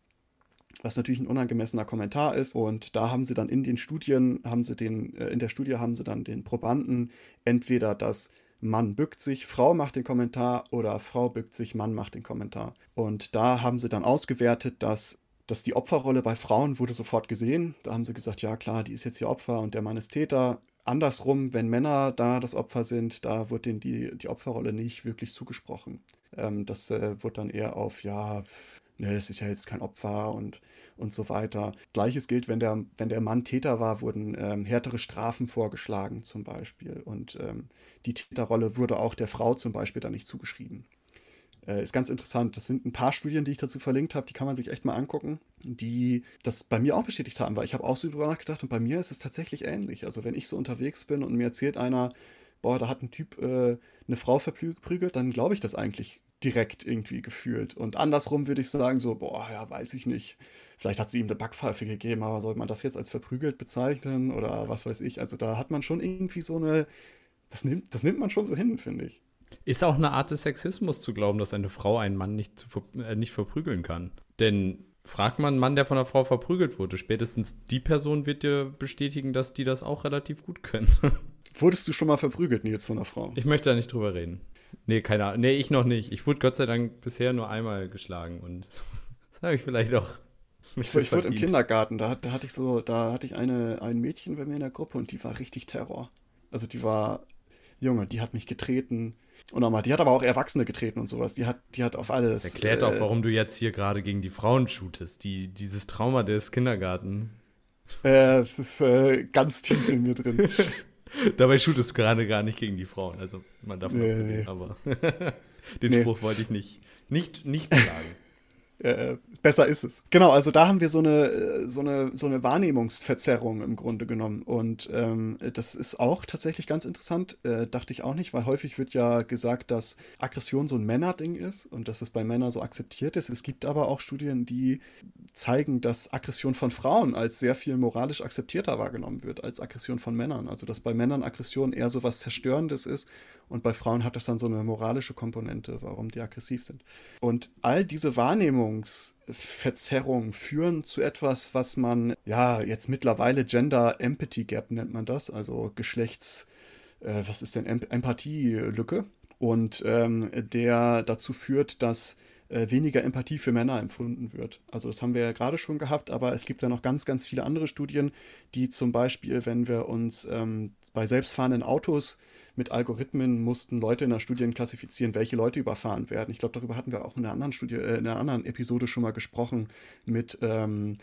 was natürlich ein unangemessener Kommentar ist. Und da haben sie dann in den Studien, haben sie den, äh, in der Studie haben sie dann den Probanden entweder das Mann bückt sich, Frau macht den Kommentar oder Frau bückt sich, Mann macht den Kommentar. Und da haben sie dann ausgewertet, dass, dass die Opferrolle bei Frauen wurde sofort gesehen. Da haben sie gesagt, ja klar, die ist jetzt hier Opfer und der Mann ist Täter. Andersrum, wenn Männer da das Opfer sind, da wird denen die, die Opferrolle nicht wirklich zugesprochen. Ähm, das äh, wird dann eher auf, ja, ne, das ist ja jetzt kein Opfer und, und so weiter. Gleiches gilt, wenn der, wenn der Mann Täter war, wurden ähm, härtere Strafen vorgeschlagen zum Beispiel. Und ähm, die Täterrolle wurde auch der Frau zum Beispiel dann nicht zugeschrieben. Äh, ist ganz interessant. Das sind ein paar Studien, die ich dazu verlinkt habe, die kann man sich echt mal angucken, die das bei mir auch bestätigt haben, weil ich habe auch so drüber nachgedacht und bei mir ist es tatsächlich ähnlich. Also wenn ich so unterwegs bin und mir erzählt einer, boah, da hat ein Typ äh, eine Frau verprügelt, dann glaube ich das eigentlich direkt irgendwie gefühlt. Und andersrum würde ich sagen, so, boah, ja, weiß ich nicht. Vielleicht hat sie ihm eine Backpfeife gegeben, aber soll man das jetzt als verprügelt bezeichnen oder was weiß ich? Also da hat man schon irgendwie so eine, das nimmt, das nimmt man schon so hin, finde ich. Ist auch eine Art des Sexismus zu glauben, dass eine Frau einen Mann nicht, zu, äh, nicht verprügeln kann. Denn fragt man einen Mann, der von einer Frau verprügelt wurde, spätestens die Person wird dir bestätigen, dass die das auch relativ gut können. Wurdest du schon mal verprügelt, Nils, von einer Frau? Ich möchte da nicht drüber reden. Nee, keine Ahnung. Nee, ich noch nicht. Ich wurde Gott sei Dank bisher nur einmal geschlagen und das habe ich vielleicht auch. Ich, ich wurde im Kindergarten, da, da, hatte ich so, da hatte ich eine, ein Mädchen bei mir in der Gruppe und die war richtig Terror. Also die war, Junge, die hat mich getreten. Und nochmal, die hat aber auch Erwachsene getreten und sowas. Die hat, die hat auf alles. Das erklärt äh, auch, warum du jetzt hier gerade gegen die Frauen shootest. Die, dieses Trauma des Kindergartens. Äh, es ist äh, ganz tief in mir drin. Dabei shootest du gerade gar nicht gegen die Frauen. Also man darf nee, sehen, aber den nee. Spruch wollte ich nicht, nicht, nicht sagen. Äh, besser ist es. Genau, also da haben wir so eine, äh, so eine, so eine Wahrnehmungsverzerrung im Grunde genommen. Und ähm, das ist auch tatsächlich ganz interessant, äh, dachte ich auch nicht, weil häufig wird ja gesagt, dass Aggression so ein Männerding ist und dass es bei Männern so akzeptiert ist. Es gibt aber auch Studien, die zeigen, dass Aggression von Frauen als sehr viel moralisch akzeptierter wahrgenommen wird als Aggression von Männern. Also dass bei Männern Aggression eher so was Zerstörendes ist und bei Frauen hat das dann so eine moralische Komponente, warum die aggressiv sind. Und all diese Wahrnehmungsverzerrungen führen zu etwas, was man ja jetzt mittlerweile Gender Empathy Gap nennt man das, also Geschlechts, äh, was ist denn Em Empathielücke? Und ähm, der dazu führt, dass äh, weniger Empathie für Männer empfunden wird. Also das haben wir ja gerade schon gehabt, aber es gibt ja noch ganz, ganz viele andere Studien, die zum Beispiel, wenn wir uns ähm, bei selbstfahrenden Autos mit Algorithmen mussten Leute in der Studie klassifizieren, welche Leute überfahren werden. Ich glaube, darüber hatten wir auch in einer anderen Studie, äh, in einer anderen Episode schon mal gesprochen mit ähm,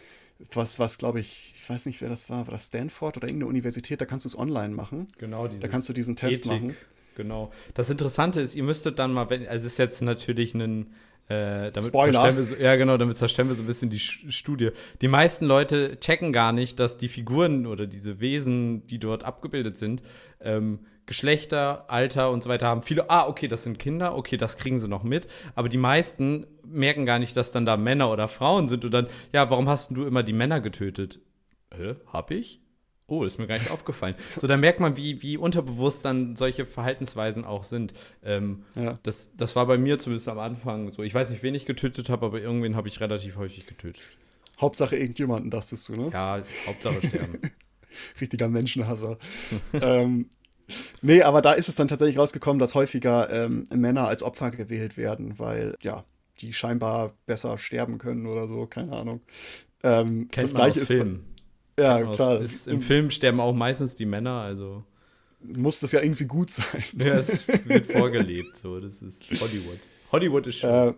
was, was glaube ich, ich weiß nicht, wer das war, war das Stanford oder irgendeine Universität, da kannst du es online machen. Genau, da kannst du diesen Test Ethik, machen. Genau. Das Interessante ist, ihr müsstet dann mal, wenn, also es ist jetzt natürlich ein äh, damit Spoiler. Wir so, ja, genau, damit zerstören wir so ein bisschen die Studie. Die meisten Leute checken gar nicht, dass die Figuren oder diese Wesen, die dort abgebildet sind, ähm, Geschlechter, Alter und so weiter haben. Viele, ah, okay, das sind Kinder, okay, das kriegen sie noch mit. Aber die meisten merken gar nicht, dass dann da Männer oder Frauen sind und dann, ja, warum hast du immer die Männer getötet? Hä, hab ich? Oh, ist mir gar nicht aufgefallen. So, da merkt man, wie, wie unterbewusst dann solche Verhaltensweisen auch sind. Ähm, ja. das, das war bei mir zumindest am Anfang so. Ich weiß nicht, wen ich getötet habe, aber irgendwen habe ich relativ häufig getötet. Hauptsache irgendjemanden, dachtest du, ne? Ja, Hauptsache sterben. Richtiger Menschenhasser. ähm, nee, aber da ist es dann tatsächlich rausgekommen, dass häufiger ähm, Männer als Opfer gewählt werden, weil, ja, die scheinbar besser sterben können oder so, keine Ahnung. Ähm, Kennt das man gleiche aus Filmen. Ja, klar. Ist, Im Film sterben auch meistens die Männer, also. Muss das ja irgendwie gut sein. Ja, es wird vorgelebt, so. Das ist Hollywood. Hollywood ist schön. Äh,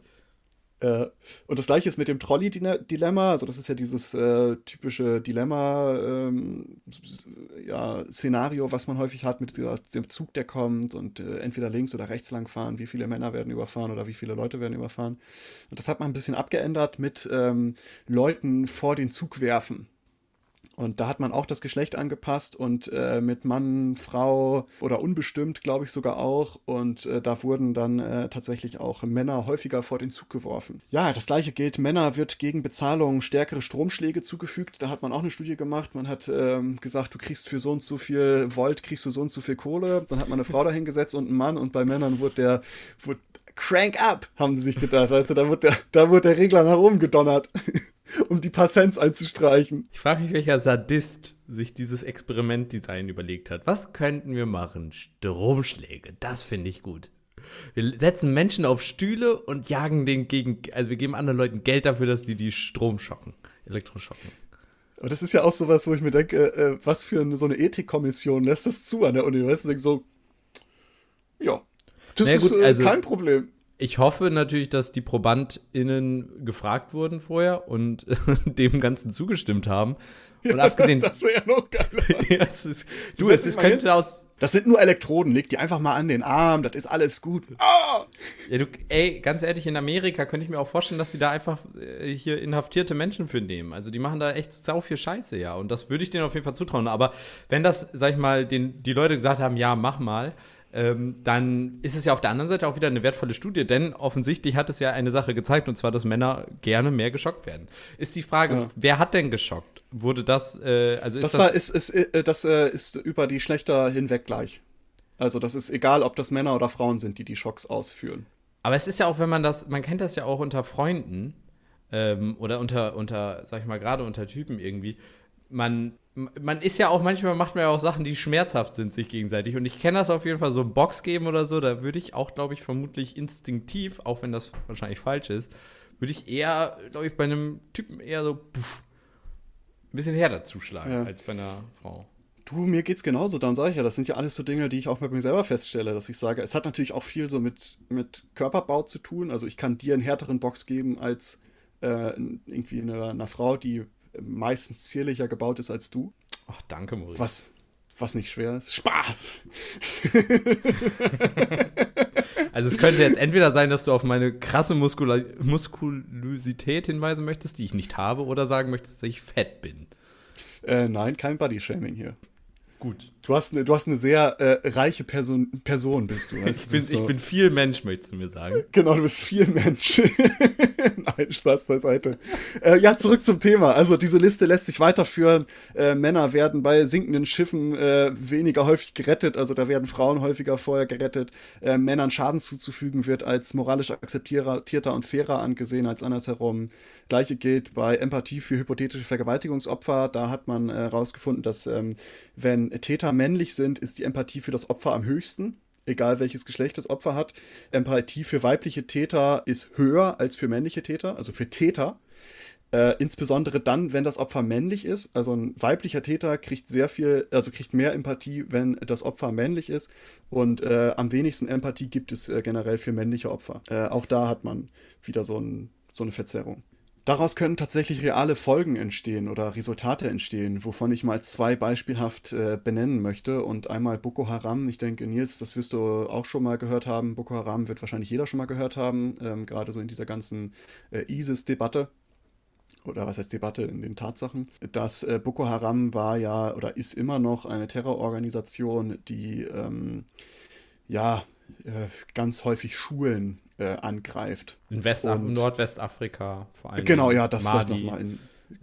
äh, und das gleiche ist mit dem Trolley-Dilemma. Also, das ist ja dieses äh, typische Dilemma-Szenario, ähm, ja, was man häufig hat mit dem Zug, der kommt und äh, entweder links oder rechts lang fahren. Wie viele Männer werden überfahren oder wie viele Leute werden überfahren. Und das hat man ein bisschen abgeändert mit ähm, Leuten vor den Zug werfen. Und da hat man auch das Geschlecht angepasst und äh, mit Mann, Frau oder unbestimmt, glaube ich sogar auch. Und äh, da wurden dann äh, tatsächlich auch Männer häufiger vor den Zug geworfen. Ja, das gleiche gilt. Männer wird gegen Bezahlung stärkere Stromschläge zugefügt. Da hat man auch eine Studie gemacht. Man hat ähm, gesagt, du kriegst für so und so viel Volt, kriegst du so und so viel Kohle. Dann hat man eine Frau dahingesetzt und einen Mann. Und bei Männern wurde der, wurde Crank up, haben sie sich gedacht. Weißt du, da wurde der, da wurde der Regler nach oben gedonnert. um die paar Cents einzustreichen. Ich frage mich, welcher Sadist sich dieses Experimentdesign überlegt hat. Was könnten wir machen? Stromschläge, das finde ich gut. Wir setzen Menschen auf Stühle und jagen den gegen, also wir geben anderen Leuten Geld dafür, dass die die Strom schocken, Elektroschocken. Aber das ist ja auch sowas, wo ich mir denke, äh, was für eine, so eine Ethikkommission lässt das zu an der Uni? Weißt du, so, ja, das naja, ist äh, also, kein Problem ich hoffe natürlich, dass die ProbandInnen gefragt wurden vorher und dem Ganzen zugestimmt haben. Und ja, abgesehen. Das wäre ja noch geiler. ja, es ist, du, es ist, könnte aus. Das sind nur Elektroden, leg die einfach mal an den Arm, das ist alles gut. Ah! Ja, du, ey, ganz ehrlich, in Amerika könnte ich mir auch vorstellen, dass die da einfach äh, hier inhaftierte Menschen für nehmen. Also die machen da echt sau viel Scheiße, ja. Und das würde ich denen auf jeden Fall zutrauen. Aber wenn das, sag ich mal, den, die Leute gesagt haben, ja, mach mal, ähm, dann ist es ja auf der anderen Seite auch wieder eine wertvolle Studie, denn offensichtlich hat es ja eine Sache gezeigt, und zwar, dass Männer gerne mehr geschockt werden. Ist die Frage, ja. wer hat denn geschockt? Wurde das, äh, also ist das. Das, war, ist, ist, äh, das äh, ist über die Schlechter hinweg gleich. Also, das ist egal, ob das Männer oder Frauen sind, die die Schocks ausführen. Aber es ist ja auch, wenn man das, man kennt das ja auch unter Freunden ähm, oder unter, unter, sag ich mal, gerade unter Typen irgendwie. Man man ist ja auch, manchmal macht man ja auch Sachen, die schmerzhaft sind, sich gegenseitig. Und ich kenne das auf jeden Fall, so ein Box geben oder so, da würde ich auch, glaube ich, vermutlich instinktiv, auch wenn das wahrscheinlich falsch ist, würde ich eher, glaube ich, bei einem Typen eher so puff, ein bisschen härter zuschlagen ja. als bei einer Frau. Du, mir geht's genauso, dann sage ich ja, das sind ja alles so Dinge, die ich auch bei mir selber feststelle, dass ich sage, es hat natürlich auch viel so mit, mit Körperbau zu tun. Also ich kann dir einen härteren Box geben als äh, irgendwie eine, einer Frau, die meistens zierlicher gebaut ist als du. Ach, danke, Maurice. Was, was nicht schwer ist. Spaß! also es könnte jetzt entweder sein, dass du auf meine krasse Muskula Muskulosität hinweisen möchtest, die ich nicht habe, oder sagen möchtest, dass ich fett bin. Äh, nein, kein Bodyshaming hier. Gut. Du hast eine, du hast eine sehr äh, reiche Person, Person, bist du. Ich bin, so. ich bin viel Mensch, möchtest du mir sagen. Genau, du bist viel Mensch. Nein, Spaß beiseite. Äh, ja, zurück zum Thema. Also diese Liste lässt sich weiterführen. Äh, Männer werden bei sinkenden Schiffen äh, weniger häufig gerettet. Also da werden Frauen häufiger vorher gerettet. Äh, Männern Schaden zuzufügen wird als moralisch akzeptierter und fairer angesehen als andersherum. Gleiche gilt bei Empathie für hypothetische Vergewaltigungsopfer. Da hat man herausgefunden, äh, dass ähm, wenn Täter männlich sind, ist die Empathie für das Opfer am höchsten egal welches Geschlecht das Opfer hat. Empathie für weibliche Täter ist höher als für männliche Täter, also für Täter. Äh, insbesondere dann, wenn das Opfer männlich ist. Also ein weiblicher Täter kriegt sehr viel, also kriegt mehr Empathie, wenn das Opfer männlich ist. Und äh, am wenigsten Empathie gibt es äh, generell für männliche Opfer. Äh, auch da hat man wieder so, ein, so eine Verzerrung. Daraus können tatsächlich reale Folgen entstehen oder Resultate entstehen, wovon ich mal zwei beispielhaft äh, benennen möchte. Und einmal Boko Haram. Ich denke, Nils, das wirst du auch schon mal gehört haben. Boko Haram wird wahrscheinlich jeder schon mal gehört haben, ähm, gerade so in dieser ganzen äh, ISIS-Debatte oder was heißt Debatte in den Tatsachen, dass äh, Boko Haram war ja oder ist immer noch eine Terrororganisation, die ähm, ja äh, ganz häufig Schulen äh, angreift. In West Und, Nordwestafrika vor allem. Genau, ja, das Mali. nochmal in.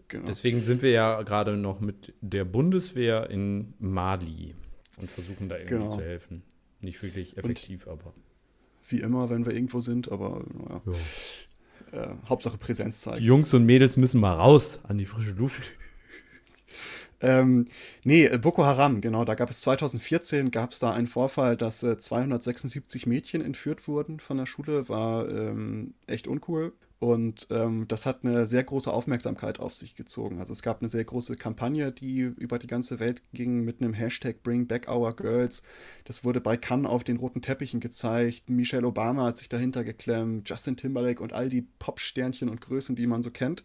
Genau. Deswegen sind wir ja gerade noch mit der Bundeswehr in Mali und versuchen da irgendwie genau. zu helfen. Nicht wirklich effektiv, Und aber. Wie immer, wenn wir irgendwo sind, aber naja. Ja. Äh, Hauptsache Präsenz zeigen. Die Jungs und Mädels müssen mal raus an die frische Luft. Ähm, nee, äh, Boko Haram, genau. Da gab es 2014 gab es da einen Vorfall, dass äh, 276 Mädchen entführt wurden von der Schule. War ähm, echt uncool. Und ähm, das hat eine sehr große Aufmerksamkeit auf sich gezogen. Also es gab eine sehr große Kampagne, die über die ganze Welt ging mit einem Hashtag Bring Back Our Girls. Das wurde bei Cannes auf den roten Teppichen gezeigt. Michelle Obama hat sich dahinter geklemmt, Justin Timberlake und all die Popsternchen und Größen, die man so kennt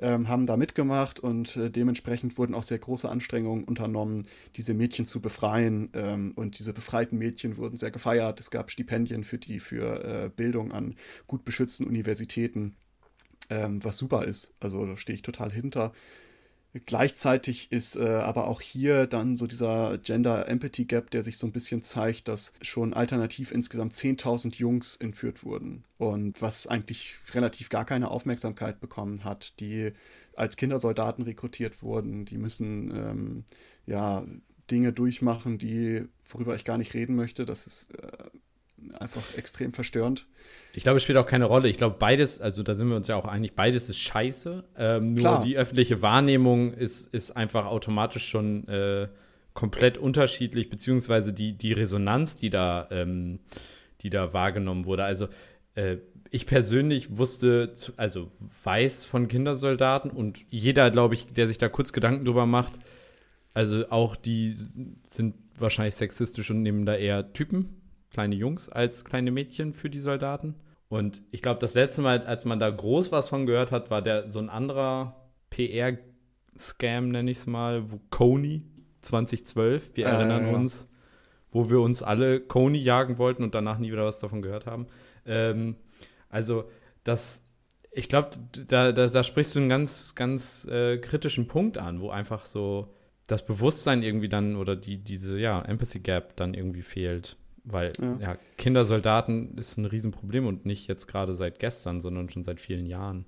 ähm, haben da mitgemacht und äh, dementsprechend wurden auch sehr große Anstrengungen unternommen, diese Mädchen zu befreien. Ähm, und diese befreiten Mädchen wurden sehr gefeiert. Es gab Stipendien für die für äh, Bildung an gut beschützten Universitäten, ähm, was super ist. Also da stehe ich total hinter. Gleichzeitig ist äh, aber auch hier dann so dieser Gender Empathy Gap, der sich so ein bisschen zeigt, dass schon alternativ insgesamt 10.000 Jungs entführt wurden. Und was eigentlich relativ gar keine Aufmerksamkeit bekommen hat, die als Kindersoldaten rekrutiert wurden, die müssen ähm, ja Dinge durchmachen, die, worüber ich gar nicht reden möchte. Das ist äh, einfach extrem verstörend. Ich glaube, es spielt auch keine Rolle. Ich glaube, beides, also da sind wir uns ja auch einig, beides ist scheiße. Ähm, nur Klar. die öffentliche Wahrnehmung ist, ist einfach automatisch schon äh, komplett unterschiedlich, beziehungsweise die, die Resonanz, die da, ähm, die da wahrgenommen wurde. Also äh, ich persönlich wusste, also weiß von Kindersoldaten und jeder, glaube ich, der sich da kurz Gedanken drüber macht, also auch die sind wahrscheinlich sexistisch und nehmen da eher Typen kleine Jungs als kleine Mädchen für die Soldaten. Und ich glaube, das letzte Mal, als man da groß was von gehört hat, war der so ein anderer PR-Scam, nenne ich es mal, wo Coney 2012, wir äh, erinnern ja. uns, wo wir uns alle Coney jagen wollten und danach nie wieder was davon gehört haben. Ähm, also, das, ich glaube, da, da, da, sprichst du einen ganz, ganz äh, kritischen Punkt an, wo einfach so das Bewusstsein irgendwie dann oder die, diese, ja, Empathy Gap dann irgendwie fehlt. Weil ja. ja. Kindersoldaten ist ein Riesenproblem und nicht jetzt gerade seit gestern, sondern schon seit vielen Jahren.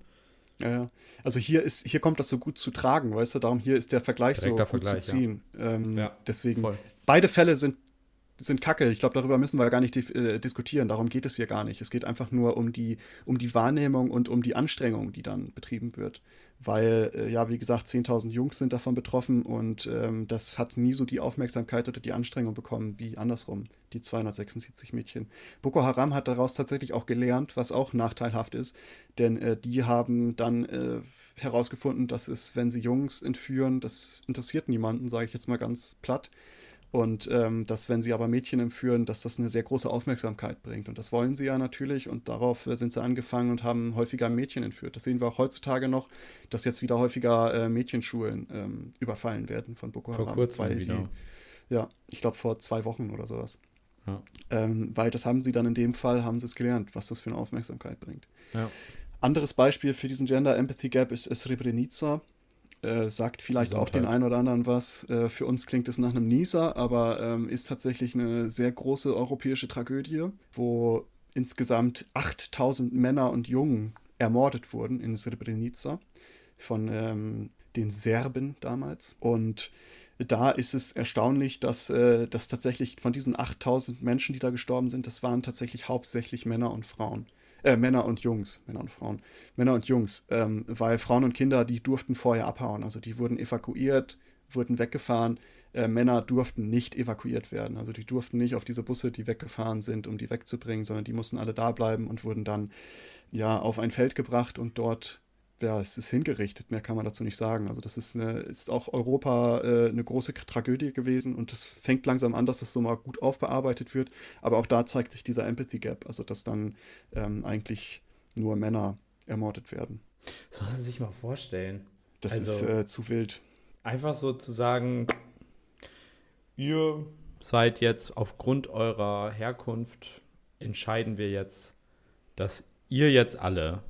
Ja, ja. Also hier ist, hier kommt das so gut zu tragen, weißt du, darum hier ist der Vergleich Direkter so gut Vergleich, zu ziehen. Ja. Ähm, ja, deswegen, voll. beide Fälle sind sind kacke. Ich glaube, darüber müssen wir gar nicht äh, diskutieren. Darum geht es hier gar nicht. Es geht einfach nur um die, um die Wahrnehmung und um die Anstrengung, die dann betrieben wird. Weil, äh, ja, wie gesagt, 10.000 Jungs sind davon betroffen und ähm, das hat nie so die Aufmerksamkeit oder die Anstrengung bekommen wie andersrum, die 276 Mädchen. Boko Haram hat daraus tatsächlich auch gelernt, was auch nachteilhaft ist, denn äh, die haben dann äh, herausgefunden, dass es, wenn sie Jungs entführen, das interessiert niemanden, sage ich jetzt mal ganz platt und ähm, dass, wenn sie aber Mädchen entführen, dass das eine sehr große Aufmerksamkeit bringt. Und das wollen sie ja natürlich. Und darauf äh, sind sie angefangen und haben häufiger Mädchen entführt. Das sehen wir auch heutzutage noch, dass jetzt wieder häufiger äh, Mädchenschulen ähm, überfallen werden von Boko Haram. Vor kurzem wieder. Die, ja, ich glaube vor zwei Wochen oder sowas. Ja. Ähm, weil das haben sie dann in dem Fall, haben sie es gelernt, was das für eine Aufmerksamkeit bringt. Ja. Anderes Beispiel für diesen Gender Empathy Gap ist Srebrenica. Äh, sagt vielleicht auch den einen oder anderen was. Äh, für uns klingt es nach einem Nieser, aber ähm, ist tatsächlich eine sehr große europäische Tragödie, wo insgesamt 8000 Männer und Jungen ermordet wurden in Srebrenica von ähm, den Serben damals. Und da ist es erstaunlich, dass, äh, dass tatsächlich von diesen 8000 Menschen, die da gestorben sind, das waren tatsächlich hauptsächlich Männer und Frauen. Äh, Männer und Jungs, Männer und Frauen, Männer und Jungs, ähm, weil Frauen und Kinder, die durften vorher abhauen. Also die wurden evakuiert, wurden weggefahren. Äh, Männer durften nicht evakuiert werden. Also die durften nicht auf diese Busse, die weggefahren sind, um die wegzubringen, sondern die mussten alle da bleiben und wurden dann ja auf ein Feld gebracht und dort ja, es ist hingerichtet, mehr kann man dazu nicht sagen. Also das ist, eine, ist auch Europa äh, eine große Tragödie gewesen und es fängt langsam an, dass das so mal gut aufbearbeitet wird. Aber auch da zeigt sich dieser Empathy Gap, also dass dann ähm, eigentlich nur Männer ermordet werden. Soll man sich mal vorstellen. Das also, ist äh, zu wild. Einfach so zu sagen, ihr seid jetzt aufgrund eurer Herkunft, entscheiden wir jetzt, dass ihr jetzt alle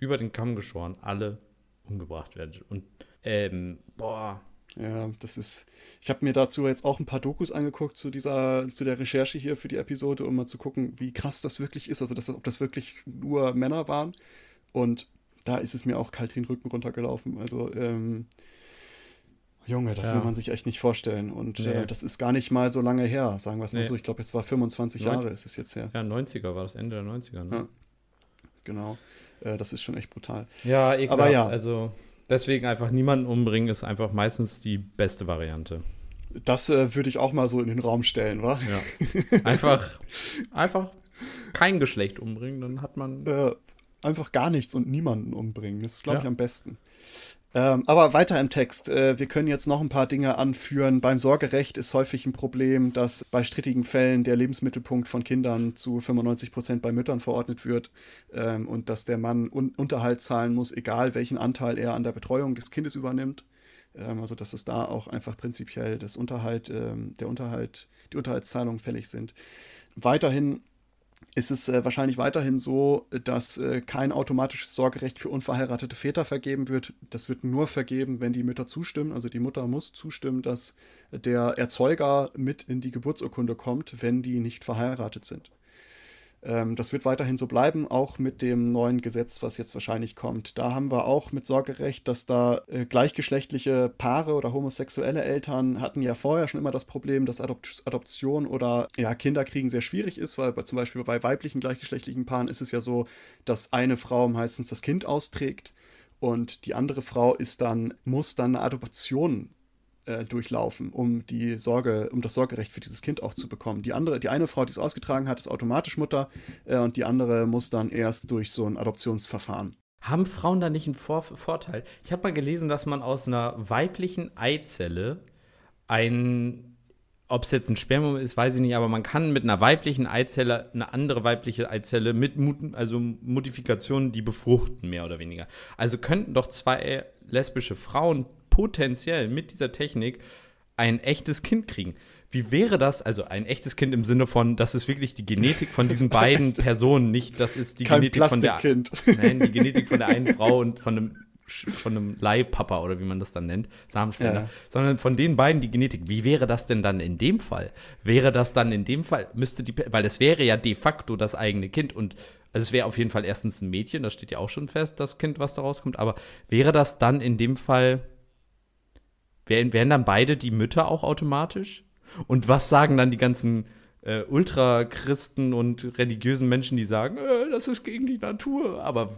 über den Kamm geschoren, alle umgebracht werden. Und, ähm, boah. Ja, das ist. Ich habe mir dazu jetzt auch ein paar Dokus angeguckt zu dieser, zu der Recherche hier für die Episode, um mal zu gucken, wie krass das wirklich ist. Also, dass, ob das wirklich nur Männer waren. Und da ist es mir auch kalt den Rücken runtergelaufen. Also, ähm, Junge, das ja. will man sich echt nicht vorstellen. Und nee. äh, das ist gar nicht mal so lange her, sagen wir es mal nee. so. Ich glaube, jetzt war 25 Neun Jahre ist es jetzt her. Ja, 90er war das Ende der 90er, ne? Ja. Genau. Äh, das ist schon echt brutal. Ja, ekelhaft. Aber ja. Also deswegen einfach niemanden umbringen ist einfach meistens die beste Variante. Das äh, würde ich auch mal so in den Raum stellen, wa? Ja. Einfach, einfach kein Geschlecht umbringen, dann hat man. Äh, einfach gar nichts und niemanden umbringen. Das ist, glaube ja. ich, am besten. Ähm, aber weiter im Text. Äh, wir können jetzt noch ein paar Dinge anführen. Beim Sorgerecht ist häufig ein Problem, dass bei strittigen Fällen der Lebensmittelpunkt von Kindern zu 95 Prozent bei Müttern verordnet wird ähm, und dass der Mann Un Unterhalt zahlen muss, egal welchen Anteil er an der Betreuung des Kindes übernimmt. Ähm, also dass es da auch einfach prinzipiell das Unterhalt, ähm, der Unterhalt, die Unterhaltszahlungen fällig sind. Weiterhin ist es äh, wahrscheinlich weiterhin so, dass äh, kein automatisches Sorgerecht für unverheiratete Väter vergeben wird. Das wird nur vergeben, wenn die Mütter zustimmen. Also die Mutter muss zustimmen, dass der Erzeuger mit in die Geburtsurkunde kommt, wenn die nicht verheiratet sind. Ähm, das wird weiterhin so bleiben, auch mit dem neuen Gesetz, was jetzt wahrscheinlich kommt. Da haben wir auch mit Sorgerecht, dass da äh, gleichgeschlechtliche Paare oder homosexuelle Eltern hatten ja vorher schon immer das Problem, dass Adop Adoption oder ja, Kinderkriegen sehr schwierig ist, weil bei, zum Beispiel bei weiblichen gleichgeschlechtlichen Paaren ist es ja so, dass eine Frau meistens das Kind austrägt und die andere Frau ist dann, muss dann eine Adoption äh, durchlaufen, um die Sorge, um das Sorgerecht für dieses Kind auch zu bekommen. Die andere, die eine Frau, die es ausgetragen hat, ist automatisch Mutter äh, und die andere muss dann erst durch so ein Adoptionsverfahren. Haben Frauen da nicht einen Vor Vorteil? Ich habe mal gelesen, dass man aus einer weiblichen Eizelle ein ob es jetzt ein Spermium ist, weiß ich nicht, aber man kann mit einer weiblichen Eizelle eine andere weibliche Eizelle mit Mut also Modifikationen, die befruchten, mehr oder weniger. Also könnten doch zwei lesbische Frauen potenziell mit dieser Technik ein echtes Kind kriegen. Wie wäre das, also ein echtes Kind im Sinne von, das ist wirklich die Genetik von diesen beiden Personen, nicht das ist die Kein Genetik von der Nein, die Genetik von der einen Frau und von einem von einem Leihpapa oder wie man das dann nennt, Samenspender, ja. sondern von den beiden die Genetik. Wie wäre das denn dann in dem Fall? Wäre das dann in dem Fall, müsste die, weil es wäre ja de facto das eigene Kind und also es wäre auf jeden Fall erstens ein Mädchen, das steht ja auch schon fest, das Kind, was da rauskommt, aber wäre das dann in dem Fall Wären, wären dann beide die Mütter auch automatisch? Und was sagen dann die ganzen äh, Ultrachristen und religiösen Menschen, die sagen, äh, das ist gegen die Natur, aber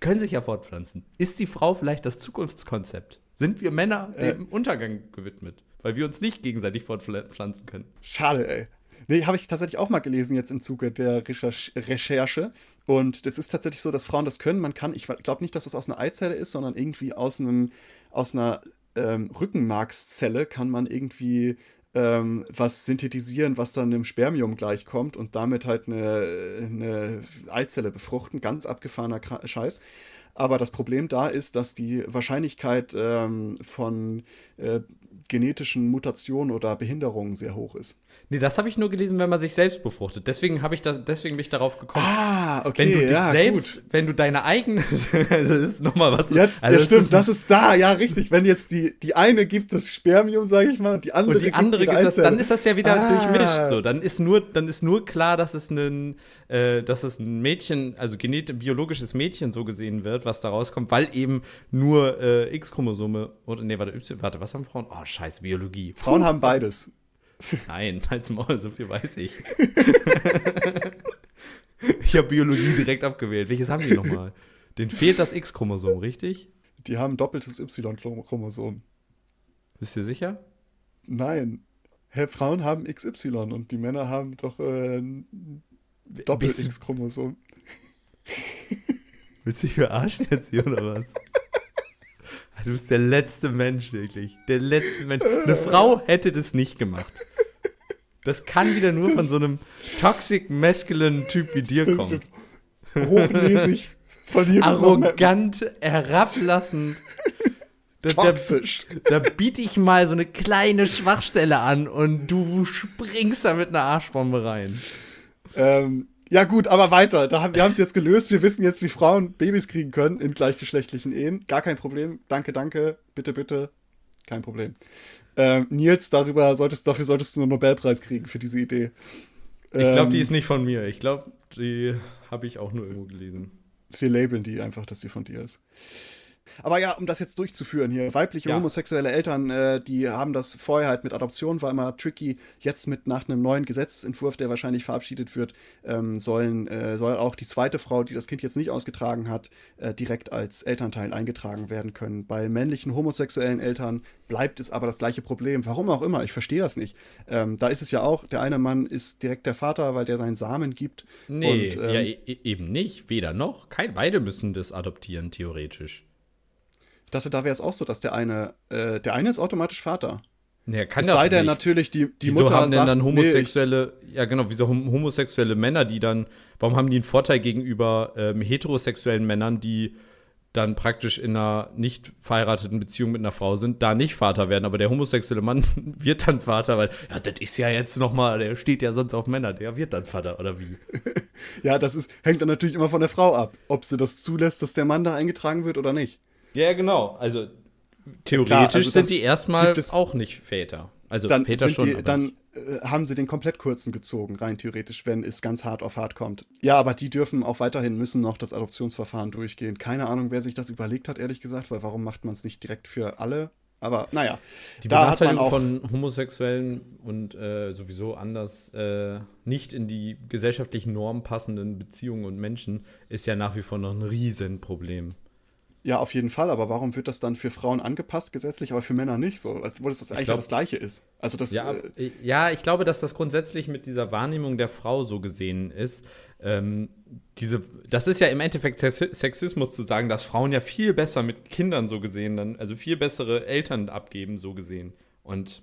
können sich ja fortpflanzen. Ist die Frau vielleicht das Zukunftskonzept? Sind wir Männer äh. dem. Untergang gewidmet, weil wir uns nicht gegenseitig fortpflanzen können? Schade, ey. Nee, habe ich tatsächlich auch mal gelesen jetzt im Zuge der Recherche. Und das ist tatsächlich so, dass Frauen das können. Man kann, ich glaube nicht, dass das aus einer Eizelle ist, sondern irgendwie aus einem, aus einer ähm, Rückenmarkszelle kann man irgendwie ähm, was synthetisieren, was dann einem Spermium gleichkommt und damit halt eine, eine Eizelle befruchten. Ganz abgefahrener Scheiß. Aber das Problem da ist, dass die Wahrscheinlichkeit ähm, von äh, genetischen Mutationen oder Behinderungen sehr hoch ist. Nee, das habe ich nur gelesen, wenn man sich selbst befruchtet. Deswegen habe ich das, deswegen bin ich darauf gekommen. Ah, okay. Wenn du dich ja, selbst, gut. wenn du deine eigene, also das ist nochmal was. Jetzt, also ja, stimmt, ist, das ist da, ja, richtig. Wenn jetzt die, die eine gibt das Spermium, sage ich mal, und die andere, und die andere gibt, gibt das, dann ist das ja wieder ah. durchmischt. So, dann ist nur, dann ist nur klar, dass es ein, äh, dass es ein Mädchen, also genet biologisches Mädchen so gesehen wird, was da rauskommt, weil eben nur äh, X-Chromosome oder nee, warte, Y, warte, was haben Frauen? Oh, scheiße, Biologie. Frauen haben beides. Nein, halt's Maul, so viel weiß ich. Ich habe Biologie direkt abgewählt. Welches haben die nochmal? Den fehlt das X-Chromosom, richtig? Die haben doppeltes Y-Chromosom. Bist du sicher? Nein. Hä, Frauen haben XY und die Männer haben doch äh, Doppel-X-Chromosom. Willst du dich verarschen jetzt hier oder was? Du bist der letzte Mensch, wirklich. Der letzte Mensch. Eine Frau hätte das nicht gemacht. Das kann wieder nur von so einem toxic masculine Typ wie dir kommen. Hochnäsig, Arrogant, herablassend. Da, Toxisch. Da, da biete ich mal so eine kleine Schwachstelle an und du springst da mit einer Arschbombe rein. Ähm, ja, gut, aber weiter. Da haben, wir haben es jetzt gelöst. Wir wissen jetzt, wie Frauen Babys kriegen können in gleichgeschlechtlichen Ehen. Gar kein Problem. Danke, danke. Bitte, bitte. Kein Problem. Ähm, Nils, darüber solltest, dafür solltest du einen Nobelpreis kriegen für diese Idee. Ich glaube, ähm, die ist nicht von mir. Ich glaube, die habe ich auch nur irgendwo gelesen. Wir labeln die einfach, dass sie von dir ist. Aber ja, um das jetzt durchzuführen hier, weibliche ja. homosexuelle Eltern, äh, die haben das vorher halt mit Adoption, war immer tricky. Jetzt mit nach einem neuen Gesetzentwurf, der wahrscheinlich verabschiedet wird, ähm, sollen, äh, soll auch die zweite Frau, die das Kind jetzt nicht ausgetragen hat, äh, direkt als Elternteil eingetragen werden können. Bei männlichen homosexuellen Eltern bleibt es aber das gleiche Problem. Warum auch immer, ich verstehe das nicht. Ähm, da ist es ja auch, der eine Mann ist direkt der Vater, weil der seinen Samen gibt. Nee, und, ähm, ja, e-, eben nicht, weder noch. Kein, beide müssen das adoptieren, theoretisch. Ich dachte, da wäre es auch so, dass der eine, äh, der eine ist automatisch Vater. Nee, kann es sei denn natürlich, die, die wieso Mutter haben denn dann homosexuelle, nee, ja genau, wieso homosexuelle Männer, die dann, warum haben die einen Vorteil gegenüber ähm, heterosexuellen Männern, die dann praktisch in einer nicht verheirateten Beziehung mit einer Frau sind, da nicht Vater werden, aber der homosexuelle Mann wird dann Vater, weil, ja, das ist ja jetzt nochmal, der steht ja sonst auf Männer, der wird dann Vater, oder wie? ja, das ist, hängt dann natürlich immer von der Frau ab, ob sie das zulässt, dass der Mann da eingetragen wird oder nicht. Ja, genau. Also theoretisch Klar, also sind die erstmal auch nicht Väter. Also dann Väter schon. Die, dann äh, haben sie den komplett kurzen gezogen, rein theoretisch, wenn es ganz hart auf hart kommt. Ja, aber die dürfen auch weiterhin, müssen noch das Adoptionsverfahren durchgehen. Keine Ahnung, wer sich das überlegt hat, ehrlich gesagt, weil warum macht man es nicht direkt für alle? Aber naja. Die Benachteiligung von Homosexuellen und äh, sowieso anders äh, nicht in die gesellschaftlichen Normen passenden Beziehungen und Menschen ist ja nach wie vor noch ein Riesenproblem. Ja, auf jeden Fall, aber warum wird das dann für Frauen angepasst gesetzlich, aber für Männer nicht so? Also, wo das eigentlich glaub, das Gleiche ist. Also das, ja, äh, ja, ich glaube, dass das grundsätzlich mit dieser Wahrnehmung der Frau so gesehen ist. Ähm, diese, das ist ja im Endeffekt Sexismus zu sagen, dass Frauen ja viel besser mit Kindern so gesehen, dann, also viel bessere Eltern abgeben, so gesehen. Und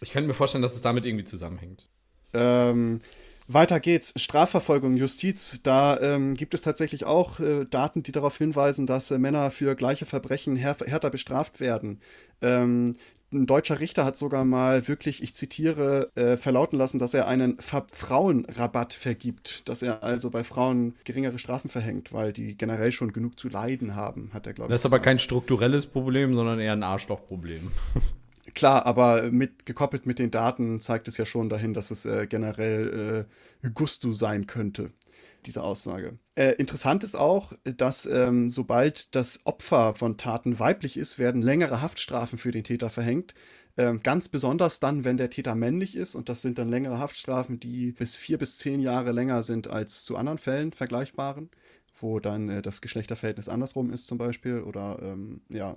ich könnte mir vorstellen, dass es damit irgendwie zusammenhängt. Ähm, weiter geht's. Strafverfolgung, Justiz. Da ähm, gibt es tatsächlich auch äh, Daten, die darauf hinweisen, dass äh, Männer für gleiche Verbrechen här härter bestraft werden. Ähm, ein deutscher Richter hat sogar mal wirklich, ich zitiere, äh, verlauten lassen, dass er einen Ver Frauenrabatt vergibt, dass er also bei Frauen geringere Strafen verhängt, weil die generell schon genug zu leiden haben, hat er, glaube ich. Das ist aber kein strukturelles Problem, sondern eher ein Arschlochproblem. Klar, aber mit, gekoppelt mit den Daten zeigt es ja schon dahin, dass es äh, generell äh, Gusto sein könnte, diese Aussage. Äh, interessant ist auch, dass ähm, sobald das Opfer von Taten weiblich ist, werden längere Haftstrafen für den Täter verhängt. Ähm, ganz besonders dann, wenn der Täter männlich ist, und das sind dann längere Haftstrafen, die bis vier bis zehn Jahre länger sind als zu anderen Fällen vergleichbaren wo dann äh, das Geschlechterverhältnis andersrum ist zum Beispiel oder ähm, ja.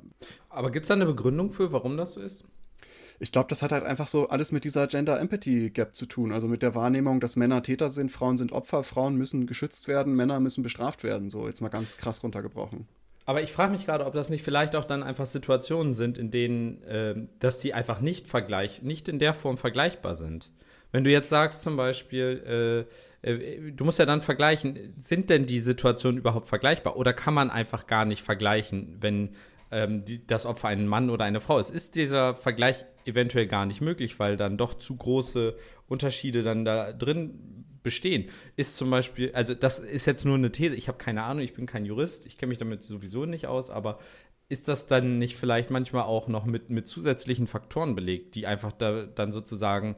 Aber gibt es da eine Begründung für, warum das so ist? Ich glaube, das hat halt einfach so alles mit dieser Gender Empathy Gap zu tun. Also mit der Wahrnehmung, dass Männer Täter sind, Frauen sind Opfer, Frauen müssen geschützt werden, Männer müssen bestraft werden. So, jetzt mal ganz krass runtergebrochen. Aber ich frage mich gerade, ob das nicht vielleicht auch dann einfach Situationen sind, in denen, äh, dass die einfach nicht vergleich, nicht in der Form vergleichbar sind. Wenn du jetzt sagst zum Beispiel, äh, äh, du musst ja dann vergleichen, sind denn die Situationen überhaupt vergleichbar? Oder kann man einfach gar nicht vergleichen, wenn ähm, die, das Opfer ein Mann oder eine Frau ist. Ist dieser Vergleich eventuell gar nicht möglich, weil dann doch zu große Unterschiede dann da drin bestehen. Ist zum Beispiel, also das ist jetzt nur eine These, ich habe keine Ahnung, ich bin kein Jurist, ich kenne mich damit sowieso nicht aus, aber ist das dann nicht vielleicht manchmal auch noch mit, mit zusätzlichen Faktoren belegt, die einfach da dann sozusagen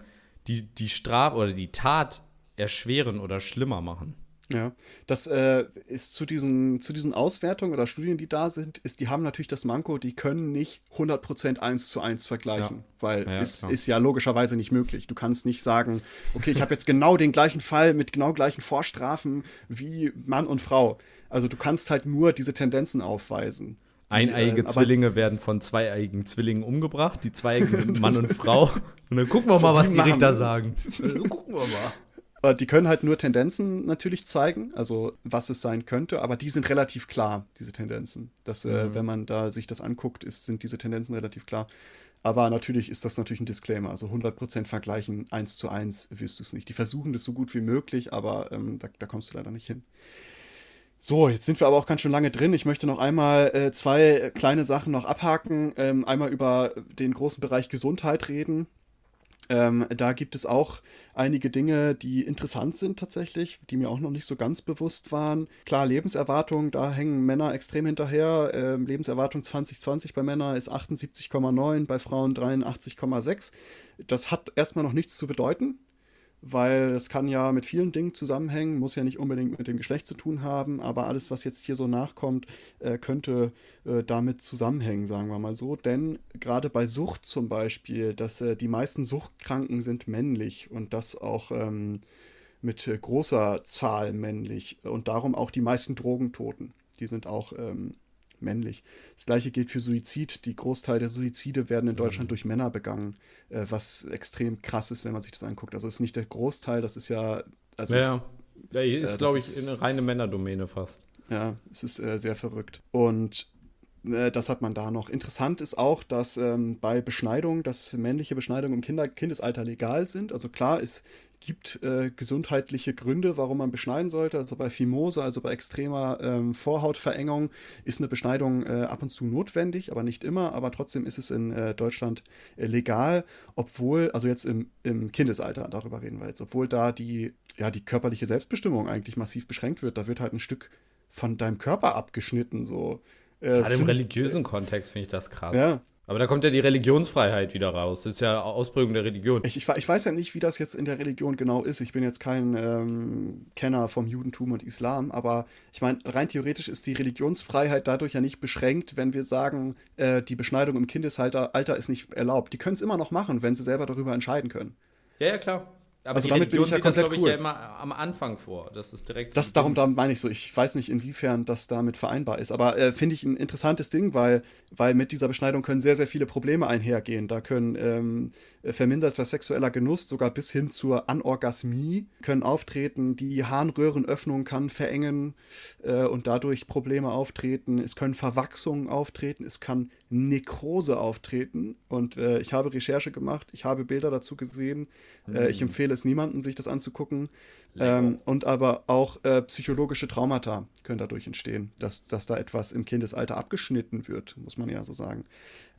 die, die Strafe oder die Tat erschweren oder schlimmer machen? Ja, das äh, ist zu diesen, zu diesen Auswertungen oder Studien, die da sind, ist, die haben natürlich das Manko, die können nicht 100% eins zu eins vergleichen, ja. weil ja, es ist ja logischerweise nicht möglich. Du kannst nicht sagen, okay, ich habe jetzt genau den gleichen Fall mit genau gleichen Vorstrafen wie Mann und Frau. Also du kannst halt nur diese Tendenzen aufweisen. Eineige äh, Zwillinge werden von zweieigen Zwillingen umgebracht. Die zweieigen sind Mann und Frau. Und dann gucken wir so mal, was die Richter sagen. Also gucken wir mal. Die können halt nur Tendenzen natürlich zeigen, also was es sein könnte, aber die sind relativ klar, diese Tendenzen. Dass, äh, mhm. äh, wenn man da sich das anguckt, ist, sind diese Tendenzen relativ klar. Aber natürlich ist das natürlich ein Disclaimer. Also 100% vergleichen, eins zu eins wirst du es nicht. Die versuchen das so gut wie möglich, aber ähm, da, da, kommst du leider nicht hin. So, jetzt sind wir aber auch ganz schön lange drin. Ich möchte noch einmal äh, zwei kleine Sachen noch abhaken. Ähm, einmal über den großen Bereich Gesundheit reden. Ähm, da gibt es auch einige Dinge, die interessant sind tatsächlich, die mir auch noch nicht so ganz bewusst waren. Klar, Lebenserwartung, da hängen Männer extrem hinterher. Ähm, Lebenserwartung 2020 bei Männern ist 78,9, bei Frauen 83,6. Das hat erstmal noch nichts zu bedeuten weil es kann ja mit vielen Dingen zusammenhängen, muss ja nicht unbedingt mit dem Geschlecht zu tun haben, aber alles, was jetzt hier so nachkommt, äh, könnte äh, damit zusammenhängen, sagen wir mal so. Denn gerade bei Sucht zum Beispiel, dass äh, die meisten Suchtkranken sind männlich und das auch ähm, mit großer Zahl männlich und darum auch die meisten Drogentoten. Die sind auch ähm, männlich. Das gleiche gilt für Suizid. Die Großteil der Suizide werden in Deutschland mhm. durch Männer begangen, äh, was extrem krass ist, wenn man sich das anguckt. Also es ist nicht der Großteil, das ist ja. Also, ja, ja. ja ist, äh, glaube ich, eine reine Männerdomäne fast. Ja, es ist äh, sehr verrückt. Und äh, das hat man da noch. Interessant ist auch, dass ähm, bei Beschneidung, dass männliche Beschneidungen im Kinder Kindesalter legal sind. Also klar ist gibt äh, gesundheitliche Gründe, warum man beschneiden sollte. Also bei Phimose, also bei extremer ähm, Vorhautverengung, ist eine Beschneidung äh, ab und zu notwendig, aber nicht immer. Aber trotzdem ist es in äh, Deutschland äh, legal, obwohl, also jetzt im, im Kindesalter, darüber reden wir jetzt, obwohl da die, ja, die körperliche Selbstbestimmung eigentlich massiv beschränkt wird. Da wird halt ein Stück von deinem Körper abgeschnitten, so. Äh, Gerade im religiösen Kontext finde ich das krass. Ja, aber da kommt ja die Religionsfreiheit wieder raus. Das ist ja Ausprägung der Religion. Ich, ich, ich, weiß ja nicht, wie das jetzt in der Religion genau ist. Ich bin jetzt kein ähm, Kenner vom Judentum und Islam, aber ich meine, rein theoretisch ist die Religionsfreiheit dadurch ja nicht beschränkt, wenn wir sagen, äh, die Beschneidung im Kindesalter Alter ist nicht erlaubt. Die können es immer noch machen, wenn sie selber darüber entscheiden können. Ja, ja, klar. Aber also damit Religion bin ich ja komplett das, cool. ich, ja immer am Anfang vor. Das ist direkt. Das darum, darum meine ich so. Ich weiß nicht, inwiefern das damit vereinbar ist. Aber äh, finde ich ein interessantes Ding, weil, weil mit dieser Beschneidung können sehr, sehr viele Probleme einhergehen. Da können ähm, verminderter sexueller Genuss sogar bis hin zur Anorgasmie können auftreten. Die Harnröhrenöffnung kann verengen äh, und dadurch Probleme auftreten. Es können Verwachsungen auftreten. Es kann Nekrose auftreten. Und äh, ich habe Recherche gemacht. Ich habe Bilder dazu gesehen. Mhm. ich empfehle es niemandem, sich das anzugucken. Ähm, und aber auch äh, psychologische Traumata können dadurch entstehen, dass, dass da etwas im Kindesalter abgeschnitten wird, muss man ja so sagen.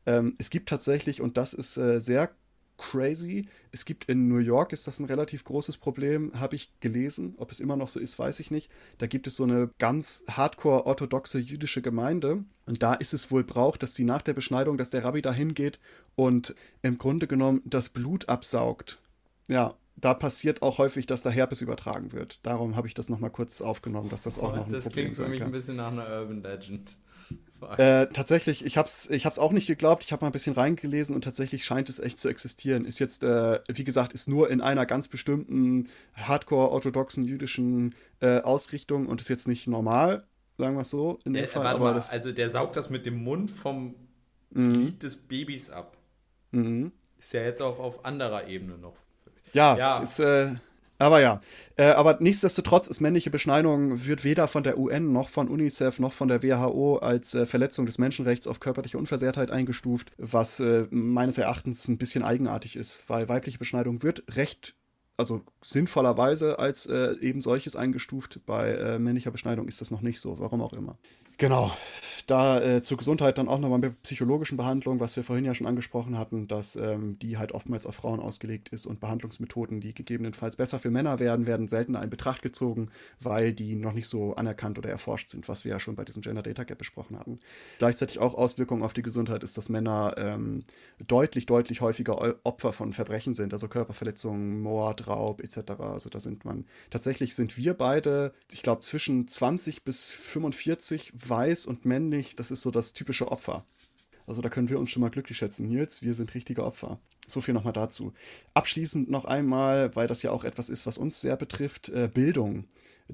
Ähm, es gibt tatsächlich, und das ist äh, sehr crazy. Es gibt in New York, ist das ein relativ großes Problem, habe ich gelesen. Ob es immer noch so ist, weiß ich nicht. Da gibt es so eine ganz hardcore orthodoxe jüdische Gemeinde. Und da ist es wohl Brauch, dass die nach der Beschneidung, dass der Rabbi da hingeht und im Grunde genommen das Blut absaugt. Ja, da passiert auch häufig, dass da Herpes übertragen wird. Darum habe ich das nochmal kurz aufgenommen, dass das auch oh, noch ein das Problem kann. Das klingt für mich ein bisschen nach einer Urban Legend. Äh, tatsächlich, ich habe es ich hab's auch nicht geglaubt. Ich habe mal ein bisschen reingelesen und tatsächlich scheint es echt zu existieren. Ist jetzt, äh, wie gesagt, ist nur in einer ganz bestimmten hardcore-orthodoxen jüdischen äh, Ausrichtung und ist jetzt nicht normal, sagen wir es so. In dem Fall, aber mal, also der saugt das mit dem Mund vom mhm. Glied des Babys ab. Mhm. Ist ja jetzt auch auf anderer Ebene noch. Ja, ja. ist äh, aber ja, äh, aber nichtsdestotrotz ist männliche Beschneidung wird weder von der UN noch von UNICEF noch von der WHO als äh, Verletzung des Menschenrechts auf körperliche Unversehrtheit eingestuft, was äh, meines Erachtens ein bisschen eigenartig ist, weil weibliche Beschneidung wird recht also sinnvollerweise als äh, eben solches eingestuft. Bei äh, männlicher Beschneidung ist das noch nicht so, warum auch immer. Genau, da äh, zur Gesundheit dann auch nochmal mit psychologischen Behandlung, was wir vorhin ja schon angesprochen hatten, dass ähm, die halt oftmals auf Frauen ausgelegt ist und Behandlungsmethoden, die gegebenenfalls besser für Männer werden, werden seltener in Betracht gezogen, weil die noch nicht so anerkannt oder erforscht sind, was wir ja schon bei diesem Gender Data Gap besprochen hatten. Gleichzeitig auch Auswirkungen auf die Gesundheit ist, dass Männer ähm, deutlich, deutlich häufiger Opfer von Verbrechen sind, also Körperverletzungen, Mord, Raub etc. Also da sind man, tatsächlich sind wir beide, ich glaube, zwischen 20 bis 45 weiß und männlich das ist so das typische Opfer. Also da können wir uns schon mal glücklich schätzen. Nils, wir sind richtige Opfer. So viel nochmal dazu. Abschließend noch einmal, weil das ja auch etwas ist, was uns sehr betrifft, äh, Bildung.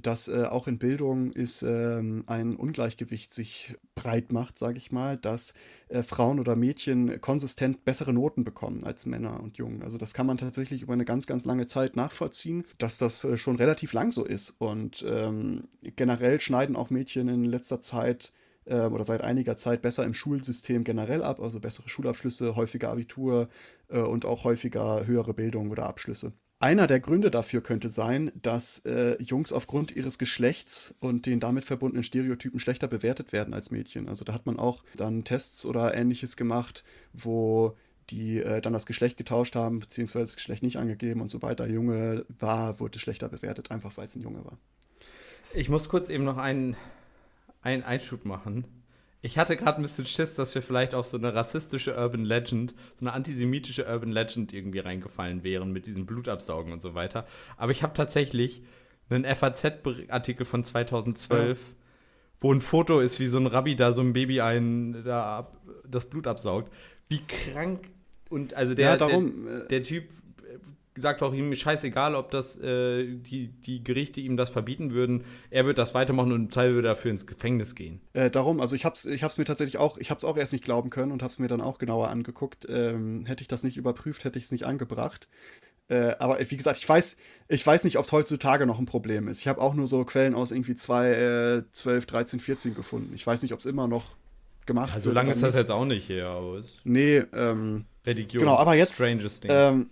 Dass äh, auch in Bildung ist ähm, ein Ungleichgewicht sich breit macht, sage ich mal, dass äh, Frauen oder Mädchen konsistent bessere Noten bekommen als Männer und Jungen. Also das kann man tatsächlich über eine ganz, ganz lange Zeit nachvollziehen, dass das äh, schon relativ lang so ist. Und ähm, generell schneiden auch Mädchen in letzter Zeit äh, oder seit einiger Zeit besser im Schulsystem generell ab, also bessere Schulabschlüsse, häufiger Abitur äh, und auch häufiger höhere Bildung oder Abschlüsse. Einer der Gründe dafür könnte sein, dass äh, Jungs aufgrund ihres Geschlechts und den damit verbundenen Stereotypen schlechter bewertet werden als Mädchen. Also da hat man auch dann Tests oder ähnliches gemacht, wo die äh, dann das Geschlecht getauscht haben, beziehungsweise das Geschlecht nicht angegeben und sobald der Junge war, wurde schlechter bewertet, einfach weil es ein Junge war. Ich muss kurz eben noch einen einen Einschub machen. Ich hatte gerade ein bisschen Schiss, dass wir vielleicht auf so eine rassistische Urban Legend, so eine antisemitische Urban Legend irgendwie reingefallen wären mit diesem Blutabsaugen und so weiter. Aber ich habe tatsächlich einen FAZ-Artikel von 2012, ja. wo ein Foto ist, wie so ein Rabbi da so ein Baby ein, da das Blut absaugt. Wie krank und also der, ja, darum, der, äh, der Typ sagt auch ihm scheißegal, ob das äh, die, die Gerichte ihm das verbieten würden. Er wird das weitermachen und im Teil würde dafür ins Gefängnis gehen. Äh, darum, also ich habe es ich hab's mir tatsächlich auch, ich habe es auch erst nicht glauben können und habe es mir dann auch genauer angeguckt. Ähm, hätte ich das nicht überprüft, hätte ich es nicht angebracht. Äh, aber wie gesagt, ich weiß, ich weiß nicht, ob es heutzutage noch ein Problem ist. Ich habe auch nur so Quellen aus irgendwie 2, 12, 13, 14 gefunden. Ich weiß nicht, ob es immer noch gemacht ja, so lange ist das jetzt auch nicht hier. Aber nee, ähm, Religion. Genau, aber jetzt. Strangest Ding. Ähm,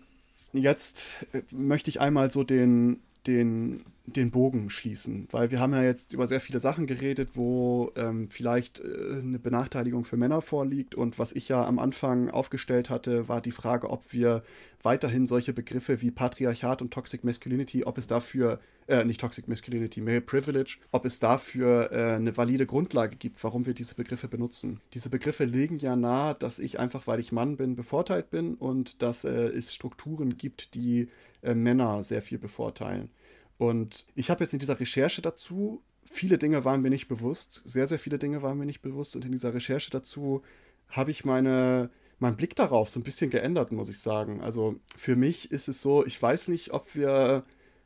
jetzt äh, möchte ich einmal so den, den, den Bogen schließen, weil wir haben ja jetzt über sehr viele Sachen geredet, wo ähm, vielleicht äh, eine Benachteiligung für Männer vorliegt. Und was ich ja am Anfang aufgestellt hatte, war die Frage, ob wir weiterhin solche Begriffe wie Patriarchat und Toxic Masculinity, ob es dafür, äh, nicht Toxic Masculinity, Male Privilege, ob es dafür äh, eine valide Grundlage gibt, warum wir diese Begriffe benutzen. Diese Begriffe legen ja nahe, dass ich einfach, weil ich Mann bin, bevorteilt bin und dass äh, es Strukturen gibt, die äh, Männer sehr viel bevorteilen. Und ich habe jetzt in dieser Recherche dazu, viele Dinge waren mir nicht bewusst, sehr, sehr viele Dinge waren mir nicht bewusst und in dieser Recherche dazu habe ich meine mein Blick darauf so ein bisschen geändert, muss ich sagen. Also für mich ist es so, ich weiß nicht, ob wir,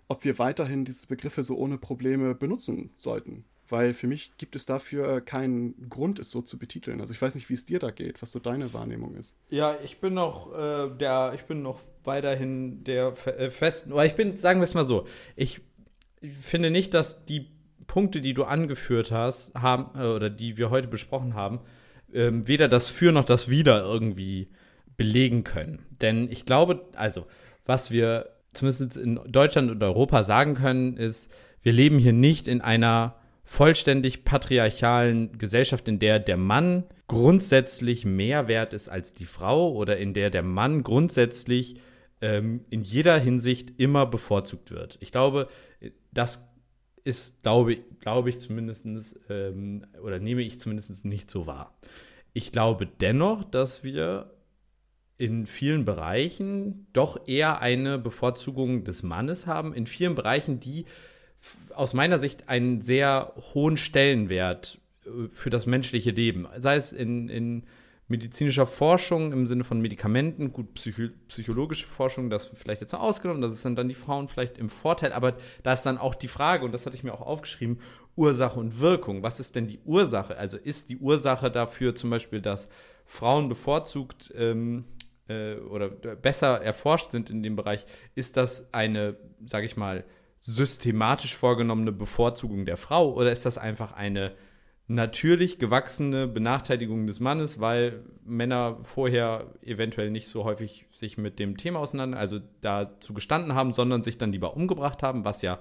ob wir weiterhin diese Begriffe so ohne Probleme benutzen sollten. Weil für mich gibt es dafür keinen Grund, es so zu betiteln. Also ich weiß nicht, wie es dir da geht, was so deine Wahrnehmung ist. Ja, ich bin noch äh, der, ich bin noch weiterhin der äh, festen, oder ich bin, sagen wir es mal so, ich finde nicht, dass die Punkte, die du angeführt hast, haben, äh, oder die wir heute besprochen haben, ähm, weder das Für noch das Wider irgendwie belegen können. Denn ich glaube, also, was wir zumindest in Deutschland und Europa sagen können, ist, wir leben hier nicht in einer vollständig patriarchalen Gesellschaft, in der der Mann grundsätzlich mehr wert ist als die Frau oder in der der Mann grundsätzlich ähm, in jeder Hinsicht immer bevorzugt wird. Ich glaube, das ist, glaube, glaube ich zumindest, ähm, oder nehme ich zumindest nicht so wahr. Ich glaube dennoch, dass wir in vielen Bereichen doch eher eine Bevorzugung des Mannes haben, in vielen Bereichen, die aus meiner Sicht einen sehr hohen Stellenwert äh, für das menschliche Leben, sei es in, in medizinischer Forschung im Sinne von Medikamenten, gut, psycho psychologische Forschung, das vielleicht jetzt noch ausgenommen, das ist dann, dann die Frauen vielleicht im Vorteil, aber da ist dann auch die Frage, und das hatte ich mir auch aufgeschrieben, Ursache und Wirkung. Was ist denn die Ursache? Also ist die Ursache dafür zum Beispiel, dass Frauen bevorzugt ähm, äh, oder besser erforscht sind in dem Bereich, ist das eine, sage ich mal, systematisch vorgenommene Bevorzugung der Frau oder ist das einfach eine natürlich gewachsene Benachteiligung des Mannes, weil Männer vorher eventuell nicht so häufig sich mit dem Thema auseinander, also dazu gestanden haben, sondern sich dann lieber umgebracht haben, was ja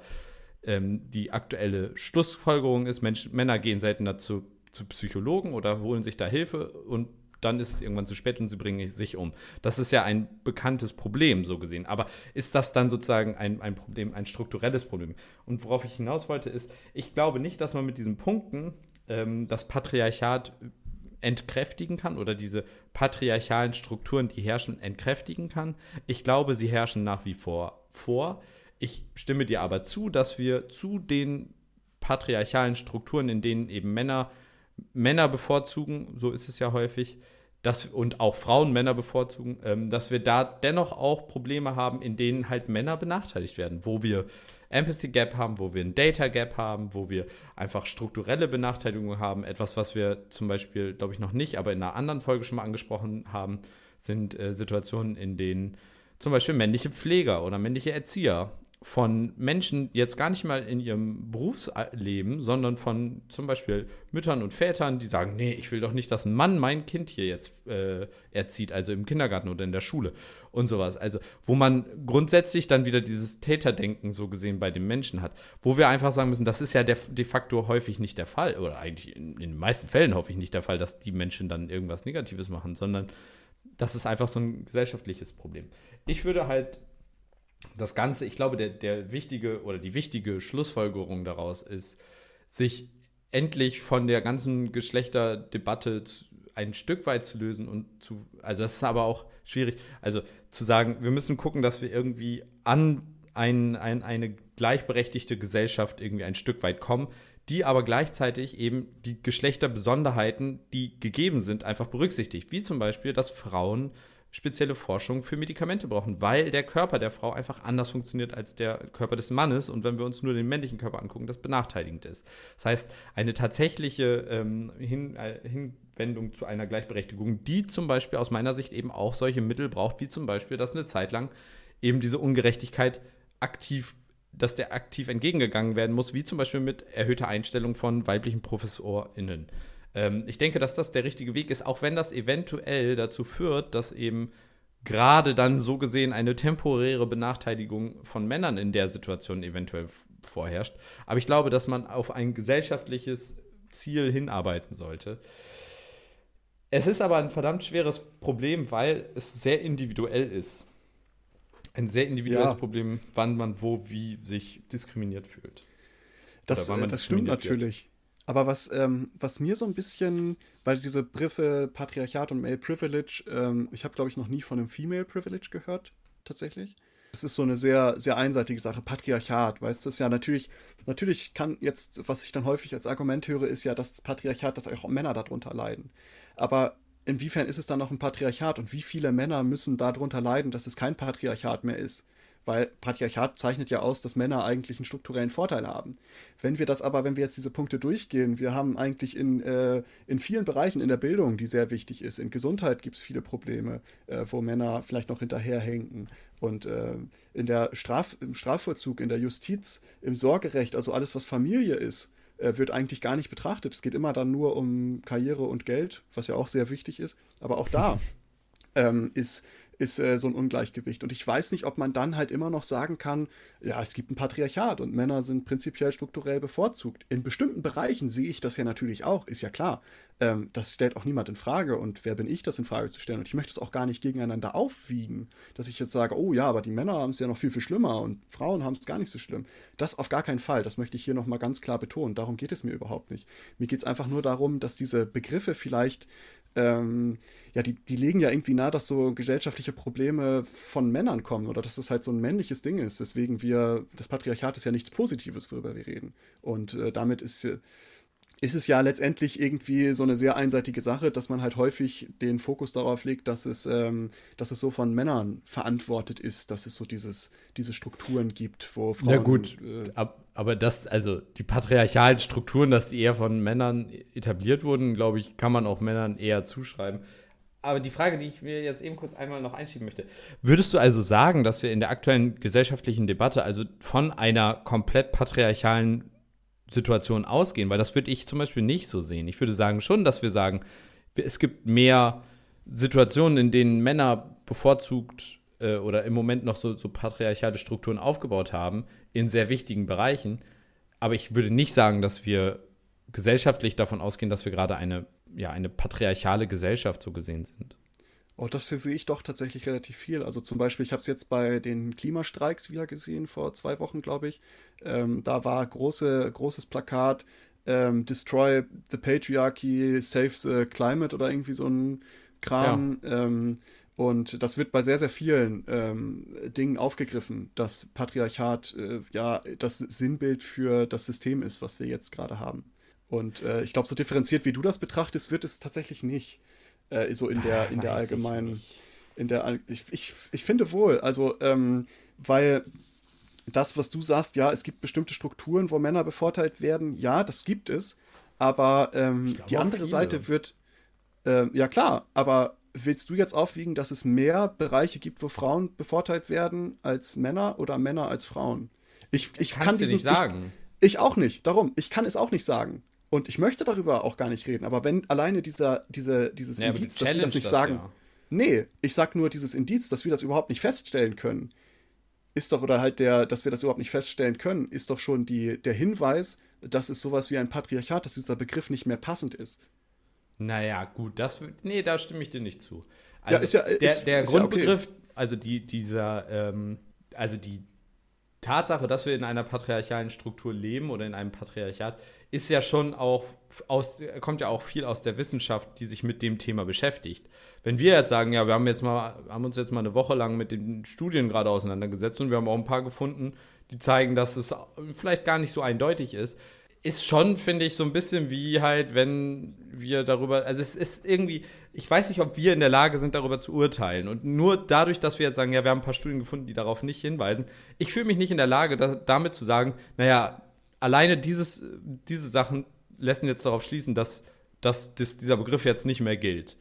ähm, die aktuelle Schlussfolgerung ist. Mensch, Männer gehen seltener zu zu Psychologen oder holen sich da Hilfe und dann ist es irgendwann zu spät und sie bringen sich um. Das ist ja ein bekanntes Problem, so gesehen. Aber ist das dann sozusagen ein, ein Problem, ein strukturelles Problem? Und worauf ich hinaus wollte, ist, ich glaube nicht, dass man mit diesen Punkten ähm, das Patriarchat entkräftigen kann oder diese patriarchalen Strukturen, die herrschen, entkräftigen kann. Ich glaube, sie herrschen nach wie vor vor. Ich stimme dir aber zu, dass wir zu den patriarchalen Strukturen, in denen eben Männer Männer bevorzugen, so ist es ja häufig, dass, und auch Frauen Männer bevorzugen, ähm, dass wir da dennoch auch Probleme haben, in denen halt Männer benachteiligt werden, wo wir Empathy Gap haben, wo wir ein Data Gap haben, wo wir einfach strukturelle Benachteiligung haben. Etwas, was wir zum Beispiel, glaube ich, noch nicht, aber in einer anderen Folge schon mal angesprochen haben, sind äh, Situationen, in denen zum Beispiel männliche Pfleger oder männliche Erzieher von Menschen jetzt gar nicht mal in ihrem Berufsleben, sondern von zum Beispiel Müttern und Vätern, die sagen, nee, ich will doch nicht, dass ein Mann mein Kind hier jetzt äh, erzieht, also im Kindergarten oder in der Schule und sowas. Also wo man grundsätzlich dann wieder dieses Täterdenken so gesehen bei den Menschen hat, wo wir einfach sagen müssen, das ist ja de, de facto häufig nicht der Fall oder eigentlich in, in den meisten Fällen häufig nicht der Fall, dass die Menschen dann irgendwas Negatives machen, sondern das ist einfach so ein gesellschaftliches Problem. Ich würde halt das Ganze, ich glaube, der, der wichtige oder die wichtige Schlussfolgerung daraus ist, sich endlich von der ganzen Geschlechterdebatte ein Stück weit zu lösen und zu, also das ist aber auch schwierig, also zu sagen, wir müssen gucken, dass wir irgendwie an ein, ein, eine gleichberechtigte Gesellschaft irgendwie ein Stück weit kommen, die aber gleichzeitig eben die Geschlechterbesonderheiten, die gegeben sind, einfach berücksichtigt. Wie zum Beispiel, dass Frauen spezielle Forschung für Medikamente brauchen, weil der Körper der Frau einfach anders funktioniert als der Körper des Mannes und wenn wir uns nur den männlichen Körper angucken, das benachteiligend ist. Das heißt, eine tatsächliche ähm, Hin äh, Hinwendung zu einer Gleichberechtigung, die zum Beispiel aus meiner Sicht eben auch solche Mittel braucht, wie zum Beispiel, dass eine Zeit lang eben diese Ungerechtigkeit aktiv dass der aktiv entgegengegangen werden muss, wie zum Beispiel mit erhöhter Einstellung von weiblichen ProfessorInnen. Ähm, ich denke, dass das der richtige Weg ist, auch wenn das eventuell dazu führt, dass eben gerade dann so gesehen eine temporäre Benachteiligung von Männern in der Situation eventuell vorherrscht. Aber ich glaube, dass man auf ein gesellschaftliches Ziel hinarbeiten sollte. Es ist aber ein verdammt schweres Problem, weil es sehr individuell ist. Ein sehr individuelles ja. Problem, wann man wo wie sich diskriminiert fühlt. Das, äh, das stimmt natürlich. Wird. Aber was, ähm, was mir so ein bisschen, weil diese Begriffe Patriarchat und Male Privilege, ähm, ich habe, glaube ich, noch nie von einem Female Privilege gehört, tatsächlich. Es ist so eine sehr, sehr einseitige Sache. Patriarchat, weißt du, ist ja natürlich, natürlich kann jetzt, was ich dann häufig als Argument höre, ist ja, dass das Patriarchat, dass auch Männer darunter leiden. Aber inwiefern ist es dann noch ein Patriarchat und wie viele Männer müssen darunter leiden, dass es kein Patriarchat mehr ist? Weil Patriarchat zeichnet ja aus, dass Männer eigentlich einen strukturellen Vorteil haben. Wenn wir das aber, wenn wir jetzt diese Punkte durchgehen, wir haben eigentlich in, äh, in vielen Bereichen in der Bildung, die sehr wichtig ist, in Gesundheit gibt es viele Probleme, äh, wo Männer vielleicht noch hinterherhinken. Und äh, in der Straf, im Strafvollzug, in der Justiz, im Sorgerecht, also alles, was Familie ist, äh, wird eigentlich gar nicht betrachtet. Es geht immer dann nur um Karriere und Geld, was ja auch sehr wichtig ist. Aber auch da ähm, ist ist äh, so ein Ungleichgewicht. Und ich weiß nicht, ob man dann halt immer noch sagen kann, ja, es gibt ein Patriarchat und Männer sind prinzipiell strukturell bevorzugt. In bestimmten Bereichen sehe ich das ja natürlich auch, ist ja klar. Ähm, das stellt auch niemand in Frage und wer bin ich, das in Frage zu stellen? Und ich möchte es auch gar nicht gegeneinander aufwiegen, dass ich jetzt sage, oh ja, aber die Männer haben es ja noch viel, viel schlimmer und Frauen haben es gar nicht so schlimm. Das auf gar keinen Fall, das möchte ich hier nochmal ganz klar betonen. Darum geht es mir überhaupt nicht. Mir geht es einfach nur darum, dass diese Begriffe vielleicht ähm, ja, die, die legen ja irgendwie nahe, dass so gesellschaftliche Probleme von Männern kommen oder dass das halt so ein männliches Ding ist, weswegen wir, das Patriarchat ist ja nichts Positives, worüber wir reden. Und äh, damit ist, ist es ja letztendlich irgendwie so eine sehr einseitige Sache, dass man halt häufig den Fokus darauf legt, dass es, ähm, dass es so von Männern verantwortet ist, dass es so dieses, diese Strukturen gibt, wo Frauen. Ja, gut, äh, ab, aber das, also die patriarchalen Strukturen, dass die eher von Männern etabliert wurden, glaube ich, kann man auch Männern eher zuschreiben. Aber die Frage, die ich mir jetzt eben kurz einmal noch einschieben möchte, würdest du also sagen, dass wir in der aktuellen gesellschaftlichen Debatte also von einer komplett patriarchalen Situation ausgehen? Weil das würde ich zum Beispiel nicht so sehen. Ich würde sagen schon, dass wir sagen, es gibt mehr Situationen, in denen Männer bevorzugt äh, oder im Moment noch so, so patriarchale Strukturen aufgebaut haben, in sehr wichtigen Bereichen. Aber ich würde nicht sagen, dass wir gesellschaftlich davon ausgehen, dass wir gerade eine, ja, eine patriarchale Gesellschaft so gesehen sind. Oh, das sehe ich doch tatsächlich relativ viel. Also zum Beispiel, ich habe es jetzt bei den Klimastreiks wieder gesehen, vor zwei Wochen, glaube ich. Ähm, da war große, großes Plakat, ähm, Destroy the Patriarchy, Save the Climate oder irgendwie so ein Kram. Ja. Ähm, und das wird bei sehr, sehr vielen ähm, Dingen aufgegriffen, dass Patriarchat äh, ja das Sinnbild für das System ist, was wir jetzt gerade haben. Und äh, ich glaube, so differenziert wie du das betrachtest, wird es tatsächlich nicht. Äh, so in der, in der allgemeinen. In der, ich, ich, ich finde wohl, also, ähm, weil das, was du sagst, ja, es gibt bestimmte Strukturen, wo Männer bevorteilt werden, ja, das gibt es, aber ähm, die andere. Seite wird, äh, ja klar, aber willst du jetzt aufwiegen, dass es mehr Bereiche gibt, wo Frauen bevorteilt werden als Männer oder Männer als Frauen? Ich, ich kann diesen, nicht sagen. Ich, ich, auch nicht. Darum, ich kann es auch nicht sagen. Und ich möchte darüber auch gar nicht reden. Aber wenn alleine dieser, diese, dieses ja, Indiz, dass wir das nicht das, sagen. Ja. Nee, ich sag nur dieses Indiz, dass wir das überhaupt nicht feststellen können, ist doch, oder halt der, dass wir das überhaupt nicht feststellen können, ist doch schon die, der Hinweis, dass es sowas wie ein Patriarchat, dass dieser Begriff nicht mehr passend ist. Naja, gut, das, nee, da stimme ich dir nicht zu. Also ja, ist ja, der, ist, der ist Grundbegriff, ja okay. also die, dieser, ähm, also die Tatsache, dass wir in einer patriarchalen Struktur leben oder in einem Patriarchat, ist ja schon auch aus, kommt ja auch viel aus der Wissenschaft, die sich mit dem Thema beschäftigt. Wenn wir jetzt sagen, ja, wir haben jetzt mal, haben uns jetzt mal eine Woche lang mit den Studien gerade auseinandergesetzt und wir haben auch ein paar gefunden, die zeigen, dass es vielleicht gar nicht so eindeutig ist, ist schon, finde ich, so ein bisschen wie halt, wenn wir darüber, also es ist irgendwie, ich weiß nicht, ob wir in der Lage sind, darüber zu urteilen. Und nur dadurch, dass wir jetzt sagen, ja, wir haben ein paar Studien gefunden, die darauf nicht hinweisen, ich fühle mich nicht in der Lage, da, damit zu sagen, naja, alleine dieses, diese Sachen lassen jetzt darauf schließen, dass, dass das, dieser Begriff jetzt nicht mehr gilt.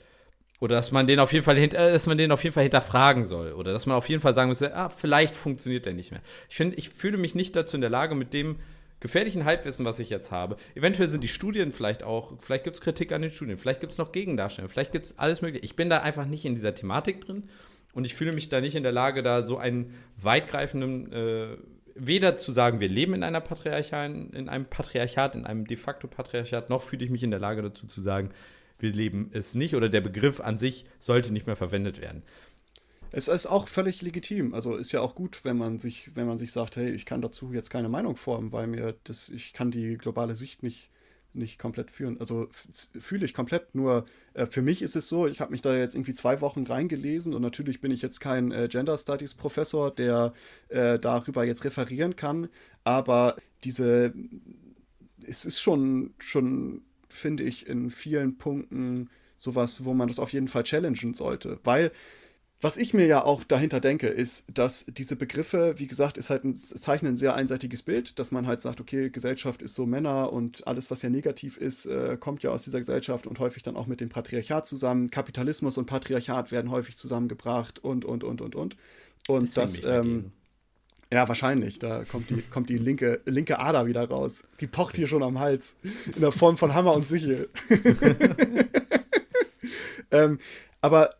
Oder dass man den auf jeden Fall äh, dass man den auf jeden Fall hinterfragen soll. Oder dass man auf jeden Fall sagen muss, ah, vielleicht funktioniert der nicht mehr. Ich finde, ich fühle mich nicht dazu in der Lage, mit dem gefährlichen Halbwissen, was ich jetzt habe. Eventuell sind die Studien vielleicht auch, vielleicht gibt es Kritik an den Studien, vielleicht gibt es noch Gegendarstellungen, vielleicht gibt es alles mögliche. Ich bin da einfach nicht in dieser Thematik drin und ich fühle mich da nicht in der Lage, da so einen weitgreifenden, äh, weder zu sagen, wir leben in einer patriarchalen, in einem Patriarchat, in einem de facto Patriarchat, noch fühle ich mich in der Lage dazu zu sagen, wir leben es nicht oder der Begriff an sich sollte nicht mehr verwendet werden. Es ist auch völlig legitim. Also ist ja auch gut, wenn man sich, wenn man sich sagt, hey, ich kann dazu jetzt keine Meinung formen, weil mir das, ich kann die globale Sicht nicht, nicht komplett führen. Also fühle ich komplett. Nur äh, für mich ist es so, ich habe mich da jetzt irgendwie zwei Wochen reingelesen und natürlich bin ich jetzt kein äh, Gender Studies Professor, der äh, darüber jetzt referieren kann. Aber diese, es ist schon, schon, finde ich, in vielen Punkten sowas, wo man das auf jeden Fall challengen sollte. Weil was ich mir ja auch dahinter denke, ist, dass diese Begriffe, wie gesagt, ist halt ein, zeichnen ein sehr einseitiges Bild, dass man halt sagt, okay, Gesellschaft ist so Männer und alles, was ja negativ ist, äh, kommt ja aus dieser Gesellschaft und häufig dann auch mit dem Patriarchat zusammen. Kapitalismus und Patriarchat werden häufig zusammengebracht und, und, und, und, und. Und das, ähm, ja, wahrscheinlich. Da kommt die, kommt die linke, linke Ader wieder raus. Die pocht hier schon am Hals. In der Form von Hammer und Sichel. ähm, aber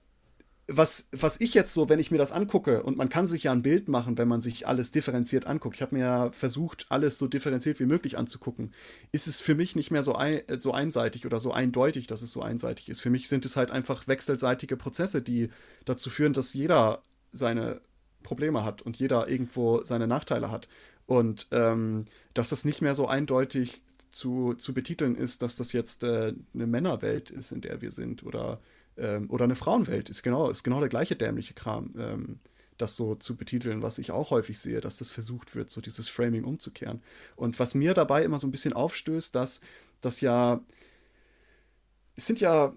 was, was ich jetzt so, wenn ich mir das angucke, und man kann sich ja ein Bild machen, wenn man sich alles differenziert anguckt. Ich habe mir ja versucht, alles so differenziert wie möglich anzugucken. Ist es für mich nicht mehr so, ein, so einseitig oder so eindeutig, dass es so einseitig ist. Für mich sind es halt einfach wechselseitige Prozesse, die dazu führen, dass jeder seine Probleme hat und jeder irgendwo seine Nachteile hat. Und ähm, dass das nicht mehr so eindeutig zu, zu betiteln ist, dass das jetzt äh, eine Männerwelt ist, in der wir sind oder ähm, oder eine Frauenwelt ist genau, ist genau der gleiche dämliche Kram, ähm, das so zu betiteln, was ich auch häufig sehe, dass das versucht wird, so dieses Framing umzukehren. Und was mir dabei immer so ein bisschen aufstößt, dass das ja, es sind ja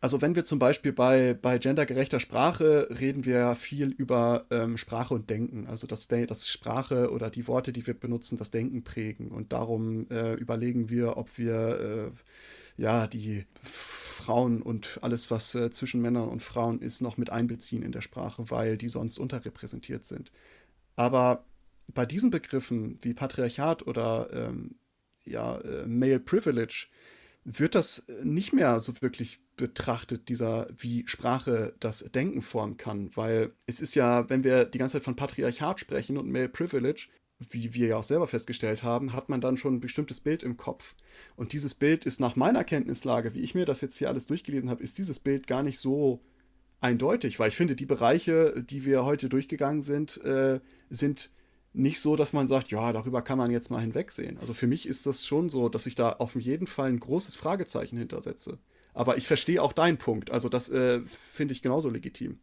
also wenn wir zum Beispiel bei, bei gendergerechter Sprache reden wir ja viel über ähm, Sprache und Denken, also dass, dass Sprache oder die Worte, die wir benutzen, das Denken prägen. Und darum äh, überlegen wir, ob wir äh, ja die Frauen und alles, was äh, zwischen Männern und Frauen ist, noch mit einbeziehen in der Sprache, weil die sonst unterrepräsentiert sind. Aber bei diesen Begriffen wie Patriarchat oder ähm, ja, äh, Male Privilege wird das nicht mehr so wirklich betrachtet, dieser, wie Sprache das Denken formen kann. Weil es ist ja, wenn wir die ganze Zeit von Patriarchat sprechen und Male Privilege, wie wir ja auch selber festgestellt haben, hat man dann schon ein bestimmtes Bild im Kopf. Und dieses Bild ist nach meiner Kenntnislage, wie ich mir das jetzt hier alles durchgelesen habe, ist dieses Bild gar nicht so eindeutig, weil ich finde, die Bereiche, die wir heute durchgegangen sind, äh, sind nicht so, dass man sagt, ja, darüber kann man jetzt mal hinwegsehen. Also für mich ist das schon so, dass ich da auf jeden Fall ein großes Fragezeichen hintersetze. Aber ich verstehe auch deinen Punkt. Also das äh, finde ich genauso legitim.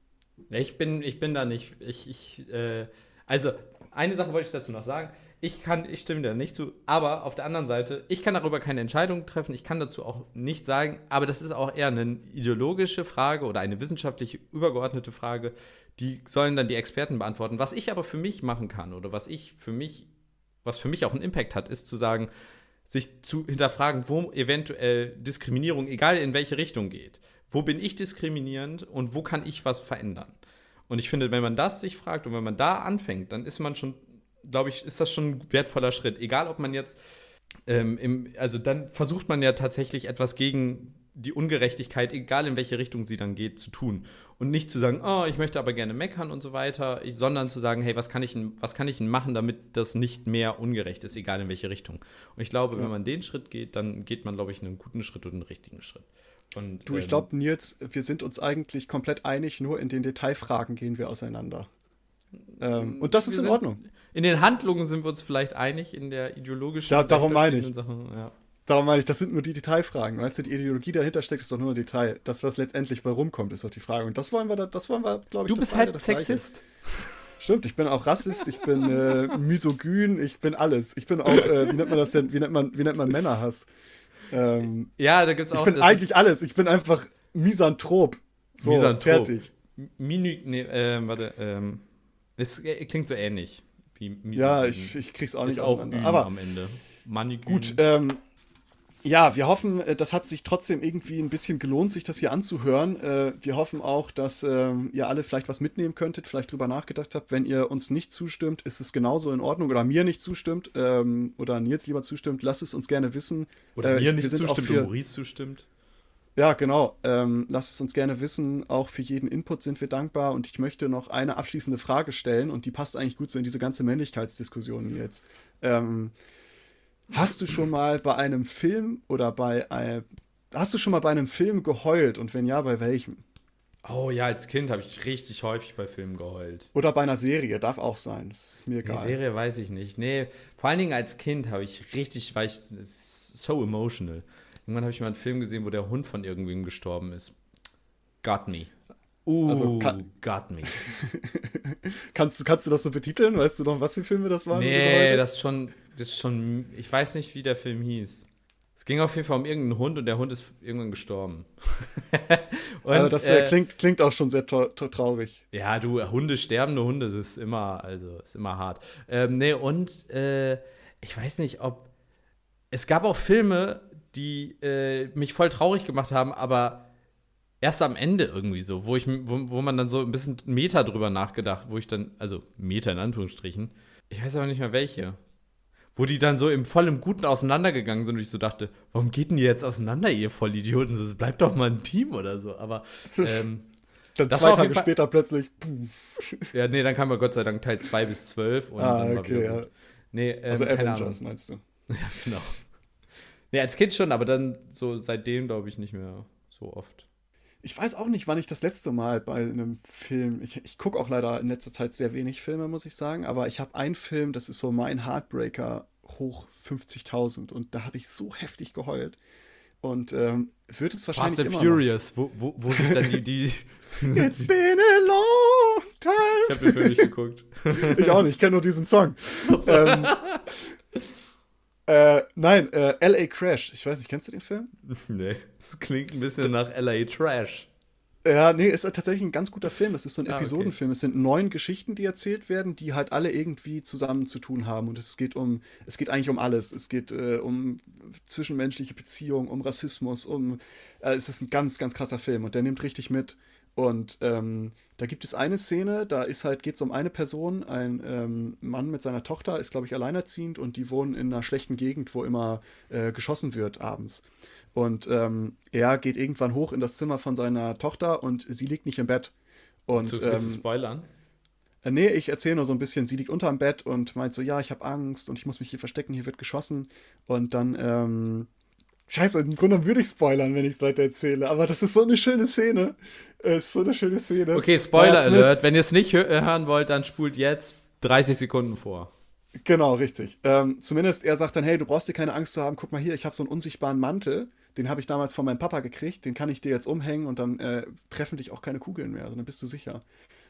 Ich bin, ich bin da nicht. Ich, ich, äh, also eine Sache wollte ich dazu noch sagen. Ich kann, ich stimme da nicht zu, aber auf der anderen Seite, ich kann darüber keine Entscheidung treffen, ich kann dazu auch nicht sagen, aber das ist auch eher eine ideologische Frage oder eine wissenschaftlich übergeordnete Frage, die sollen dann die Experten beantworten. Was ich aber für mich machen kann oder was ich für mich, was für mich auch einen Impact hat, ist zu sagen, sich zu hinterfragen, wo eventuell Diskriminierung, egal in welche Richtung geht. Wo bin ich diskriminierend und wo kann ich was verändern? Und ich finde, wenn man das sich fragt und wenn man da anfängt, dann ist man schon glaube ich, ist das schon ein wertvoller Schritt. Egal, ob man jetzt, ähm, im, also dann versucht man ja tatsächlich etwas gegen die Ungerechtigkeit, egal in welche Richtung sie dann geht, zu tun. Und nicht zu sagen, oh, ich möchte aber gerne meckern und so weiter, ich, sondern zu sagen, hey, was kann, ich, was kann ich denn machen, damit das nicht mehr ungerecht ist, egal in welche Richtung. Und ich glaube, ja. wenn man den Schritt geht, dann geht man, glaube ich, einen guten Schritt und einen richtigen Schritt. Und, du, ich ähm, glaube, Nils, wir sind uns eigentlich komplett einig, nur in den Detailfragen gehen wir auseinander. Ähm, und das ist in Ordnung in den Handlungen sind wir uns vielleicht einig, in der ideologischen da, darum meine ich. Sachen, ja. Darum meine ich, das sind nur die Detailfragen. Weißt du, die Ideologie dahinter steckt, ist doch nur ein Detail. Das, was letztendlich bei rumkommt, ist doch die Frage. Und das wollen wir, das wollen wir, glaube ich, Du bist halt Sexist. Stimmt, ich bin auch Rassist, ich bin äh, misogyn, ich bin alles. Ich bin auch, äh, wie nennt man das denn, wie nennt man, wie nennt man Männerhass? Ähm, ja, da gibt's auch. Ich bin eigentlich alles. Ich bin einfach Misanthrop. So, Misanthrop. fertig. Minu, nee, äh, warte, ähm, es klingt so ähnlich. Wie, wie ja, ich, ich krieg's auch nicht auch aber am Ende. Manigün. Gut, ähm, ja, wir hoffen, äh, das hat sich trotzdem irgendwie ein bisschen gelohnt, sich das hier anzuhören. Äh, wir hoffen auch, dass ähm, ihr alle vielleicht was mitnehmen könntet, vielleicht drüber nachgedacht habt. Wenn ihr uns nicht zustimmt, ist es genauso in Ordnung oder mir nicht zustimmt ähm, oder Nils lieber zustimmt, lasst es uns gerne wissen. Oder äh, mir nicht zustimmt und Maurice zustimmt. Ja, genau. Ähm, lasst es uns gerne wissen. Auch für jeden Input sind wir dankbar. Und ich möchte noch eine abschließende Frage stellen. Und die passt eigentlich gut so in diese ganze Männlichkeitsdiskussion jetzt. Ähm, hast du schon mal bei einem Film oder bei einem, hast du schon mal bei einem Film geheult? Und wenn ja, bei welchem? Oh ja, als Kind habe ich richtig häufig bei Filmen geheult. Oder bei einer Serie, darf auch sein. Das ist mir egal. Die Serie weiß ich nicht. Nee, vor allen Dingen als Kind habe ich richtig, war ich so emotional. Irgendwann habe ich mal einen Film gesehen, wo der Hund von irgendwem gestorben ist. Got me. Uh, also kann, got me. kannst, kannst du das so betiteln? Weißt du noch, was für Filme das waren? Nee, das ist schon, das ist schon, ich weiß nicht, wie der Film hieß. Es ging auf jeden Fall um irgendeinen Hund und der Hund ist irgendwann gestorben. und, also das äh, klingt, klingt auch schon sehr traurig. Ja, du, Hunde, sterbende Hunde, das ist immer, also ist immer hart. Ähm, nee, und äh, ich weiß nicht, ob. Es gab auch Filme, die äh, mich voll traurig gemacht haben, aber erst am Ende irgendwie so, wo ich, wo, wo man dann so ein bisschen Meter drüber nachgedacht, wo ich dann, also Meter in Anführungsstrichen, ich weiß aber nicht mehr welche, wo die dann so im voll im Guten auseinandergegangen sind und ich so dachte, warum geht denn ihr jetzt auseinander, ihr Vollidioten? So, bleibt doch mal ein Team oder so, aber ähm, dann das zwei Tage später plötzlich. Puff. Ja, nee, dann kam ja Gott sei Dank Teil 2 bis 12 ah, okay, ja. Nee, ähm, also Avengers meinst du? ja, genau. Nee, als Kind schon, aber dann so seitdem, glaube ich, nicht mehr so oft. Ich weiß auch nicht, wann ich das letzte Mal bei einem Film. Ich, ich gucke auch leider in letzter Zeit sehr wenig Filme, muss ich sagen. Aber ich habe einen Film, das ist so mein Heartbreaker hoch 50.000. Und da habe ich so heftig geheult. Und ähm, wird es wahrscheinlich Fast and Furious, wo, wo, wo sich dann die, die It's been a long time. Ich habe den Film nicht geguckt. ich auch nicht, ich kenne nur diesen Song. ähm, äh, nein, äh, L.A. Crash. Ich weiß nicht, kennst du den Film? Nee, das klingt ein bisschen nach L.A. Trash. Ja, nee, ist tatsächlich ein ganz guter Film. Es ist so ein ah, Episodenfilm. Okay. Es sind neun Geschichten, die erzählt werden, die halt alle irgendwie zusammen zu tun haben. Und es geht um, es geht eigentlich um alles. Es geht äh, um zwischenmenschliche Beziehungen, um Rassismus, um. Äh, es ist ein ganz, ganz krasser Film und der nimmt richtig mit. Und ähm, da gibt es eine Szene, da ist halt, geht es um eine Person, ein ähm, Mann mit seiner Tochter, ist, glaube ich, alleinerziehend und die wohnen in einer schlechten Gegend, wo immer äh, geschossen wird abends. Und ähm, er geht irgendwann hoch in das Zimmer von seiner Tochter und sie liegt nicht im Bett. Und, Zu, ähm, spoilern? Äh, nee, ich erzähle nur so ein bisschen, sie liegt unterm Bett und meint so, ja, ich habe Angst und ich muss mich hier verstecken, hier wird geschossen. Und dann, ähm, scheiße, im Grunde würde ich spoilern, wenn ich es weiter erzähle, aber das ist so eine schöne Szene. Es ist so eine schöne Szene. Okay, Spoiler Alert. Wenn ihr es nicht hören wollt, dann spult jetzt 30 Sekunden vor. Genau, richtig. Ähm, zumindest er sagt dann, hey, du brauchst dir keine Angst zu haben, guck mal hier, ich habe so einen unsichtbaren Mantel, den habe ich damals von meinem Papa gekriegt, den kann ich dir jetzt umhängen und dann äh, treffen dich auch keine Kugeln mehr, also dann bist du sicher.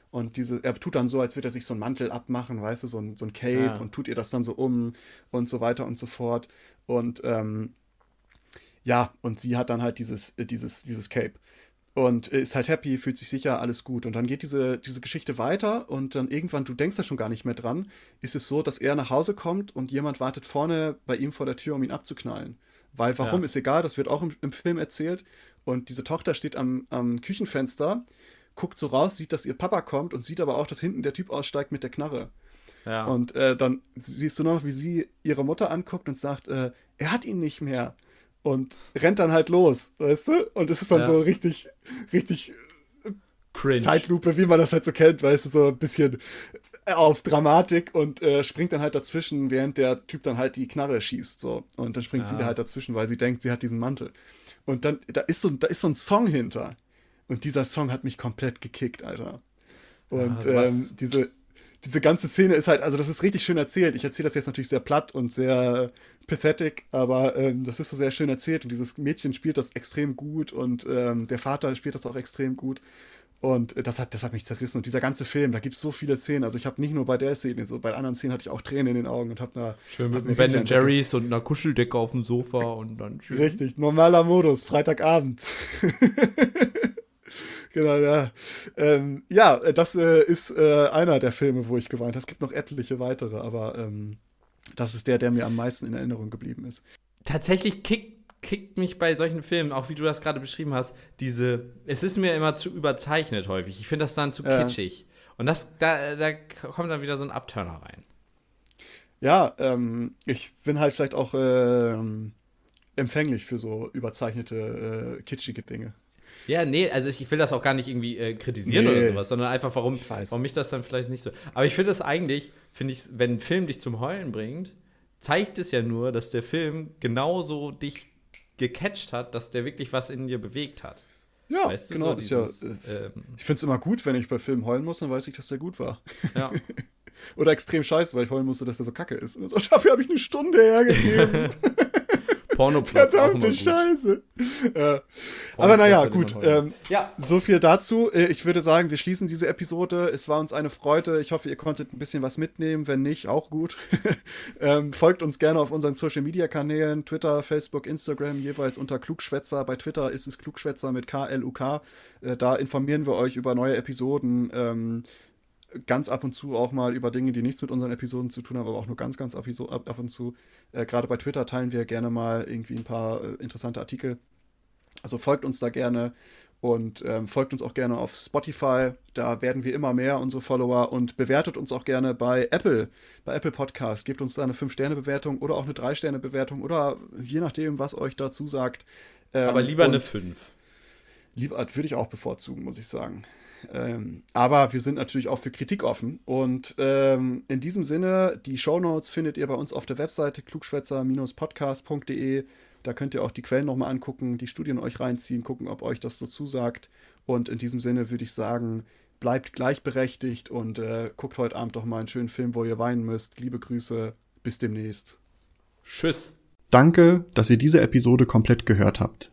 Und diese, er tut dann so, als würde er sich so einen Mantel abmachen, weißt du, so ein, so ein Cape ja. und tut ihr das dann so um und so weiter und so fort. Und ähm, ja, und sie hat dann halt dieses, äh, dieses, dieses Cape und ist halt happy, fühlt sich sicher, alles gut. Und dann geht diese, diese Geschichte weiter und dann irgendwann, du denkst da schon gar nicht mehr dran, ist es so, dass er nach Hause kommt und jemand wartet vorne bei ihm vor der Tür, um ihn abzuknallen. Weil warum ja. ist egal, das wird auch im, im, Film erzählt. Und diese Tochter steht am, am Küchenfenster, guckt so raus, sieht, dass ihr Papa kommt und sieht aber auch, dass hinten der Typ aussteigt mit der Knarre. Ja. Und äh, dann siehst du noch, wie sie ihre Mutter anguckt und sagt, äh, er hat ihn nicht mehr und rennt dann halt los, weißt du? Und es ist dann ja. so richtig, richtig Cringe. Zeitlupe, wie man das halt so kennt, weißt du, so ein bisschen auf Dramatik und äh, springt dann halt dazwischen, während der Typ dann halt die Knarre schießt, so. Und dann springt ja. sie da halt dazwischen, weil sie denkt, sie hat diesen Mantel. Und dann, da ist so, da ist so ein Song hinter. Und dieser Song hat mich komplett gekickt, Alter. Und ja, ähm, diese, diese ganze Szene ist halt, also das ist richtig schön erzählt. Ich erzähle das jetzt natürlich sehr platt und sehr pathetic, aber ähm, das ist so sehr schön erzählt und dieses Mädchen spielt das extrem gut und ähm, der Vater spielt das auch extrem gut. Und äh, das hat, das hat mich zerrissen. Und dieser ganze Film, da gibt es so viele Szenen. Also ich habe nicht nur bei der Szene, so bei anderen Szenen hatte ich auch Tränen in den Augen und habe da. Schön mit Ben Jerry's und einer Kuscheldecke auf dem Sofa und dann schön. Richtig, normaler Modus, Freitagabend. genau, ja. Ähm, ja, das äh, ist äh, einer der Filme, wo ich geweint habe. Es gibt noch etliche weitere, aber ähm, das ist der, der mir am meisten in Erinnerung geblieben ist. Tatsächlich kickt kickt mich bei solchen Filmen, auch wie du das gerade beschrieben hast, diese, es ist mir immer zu überzeichnet häufig. Ich finde das dann zu kitschig. Und das, da, da kommt dann wieder so ein Abturner rein. Ja, ähm, ich bin halt vielleicht auch äh, empfänglich für so überzeichnete, äh, kitschige Dinge. Ja, nee, also ich, ich will das auch gar nicht irgendwie äh, kritisieren nee. oder sowas, sondern einfach, warum, warum mich das dann vielleicht nicht so. Aber ich finde es eigentlich, finde ich, wenn ein Film dich zum Heulen bringt, zeigt es ja nur, dass der Film genauso dich gecatcht hat, dass der wirklich was in dir bewegt hat. Ja, weißt du, genau. So dieses, ja, äh, ähm, ich finde es immer gut, wenn ich bei Filmen heulen muss, dann weiß ich, dass der gut war. Ja. Oder extrem scheiße, weil ich heulen musste, dass der so kacke ist. Und so, dafür habe ich eine Stunde hergegeben. Pornoplatz. Verdammte Scheiße. Äh, aber naja, gut. Ähm, ja. So viel dazu. Äh, ich würde sagen, wir schließen diese Episode. Es war uns eine Freude. Ich hoffe, ihr konntet ein bisschen was mitnehmen. Wenn nicht, auch gut. ähm, folgt uns gerne auf unseren Social Media Kanälen: Twitter, Facebook, Instagram, jeweils unter Klugschwätzer. Bei Twitter ist es Klugschwätzer mit K-L-U-K. Äh, da informieren wir euch über neue Episoden. Ähm, ganz ab und zu auch mal über Dinge, die nichts mit unseren Episoden zu tun haben, aber auch nur ganz, ganz ab, ab und zu. Äh, Gerade bei Twitter teilen wir gerne mal irgendwie ein paar äh, interessante Artikel. Also folgt uns da gerne und ähm, folgt uns auch gerne auf Spotify. Da werden wir immer mehr, unsere Follower. Und bewertet uns auch gerne bei Apple, bei Apple Podcast. Gebt uns da eine 5-Sterne-Bewertung oder auch eine 3-Sterne-Bewertung oder je nachdem, was euch dazu sagt. Ähm, aber lieber eine 5. Lieber würde ich auch bevorzugen, muss ich sagen. Ähm, aber wir sind natürlich auch für Kritik offen. Und ähm, in diesem Sinne, die Shownotes findet ihr bei uns auf der Webseite klugschwätzer-podcast.de. Da könnt ihr auch die Quellen nochmal angucken, die Studien euch reinziehen, gucken, ob euch das so zusagt. Und in diesem Sinne würde ich sagen, bleibt gleichberechtigt und äh, guckt heute Abend doch mal einen schönen Film, wo ihr weinen müsst. Liebe Grüße, bis demnächst. Tschüss. Danke, dass ihr diese Episode komplett gehört habt.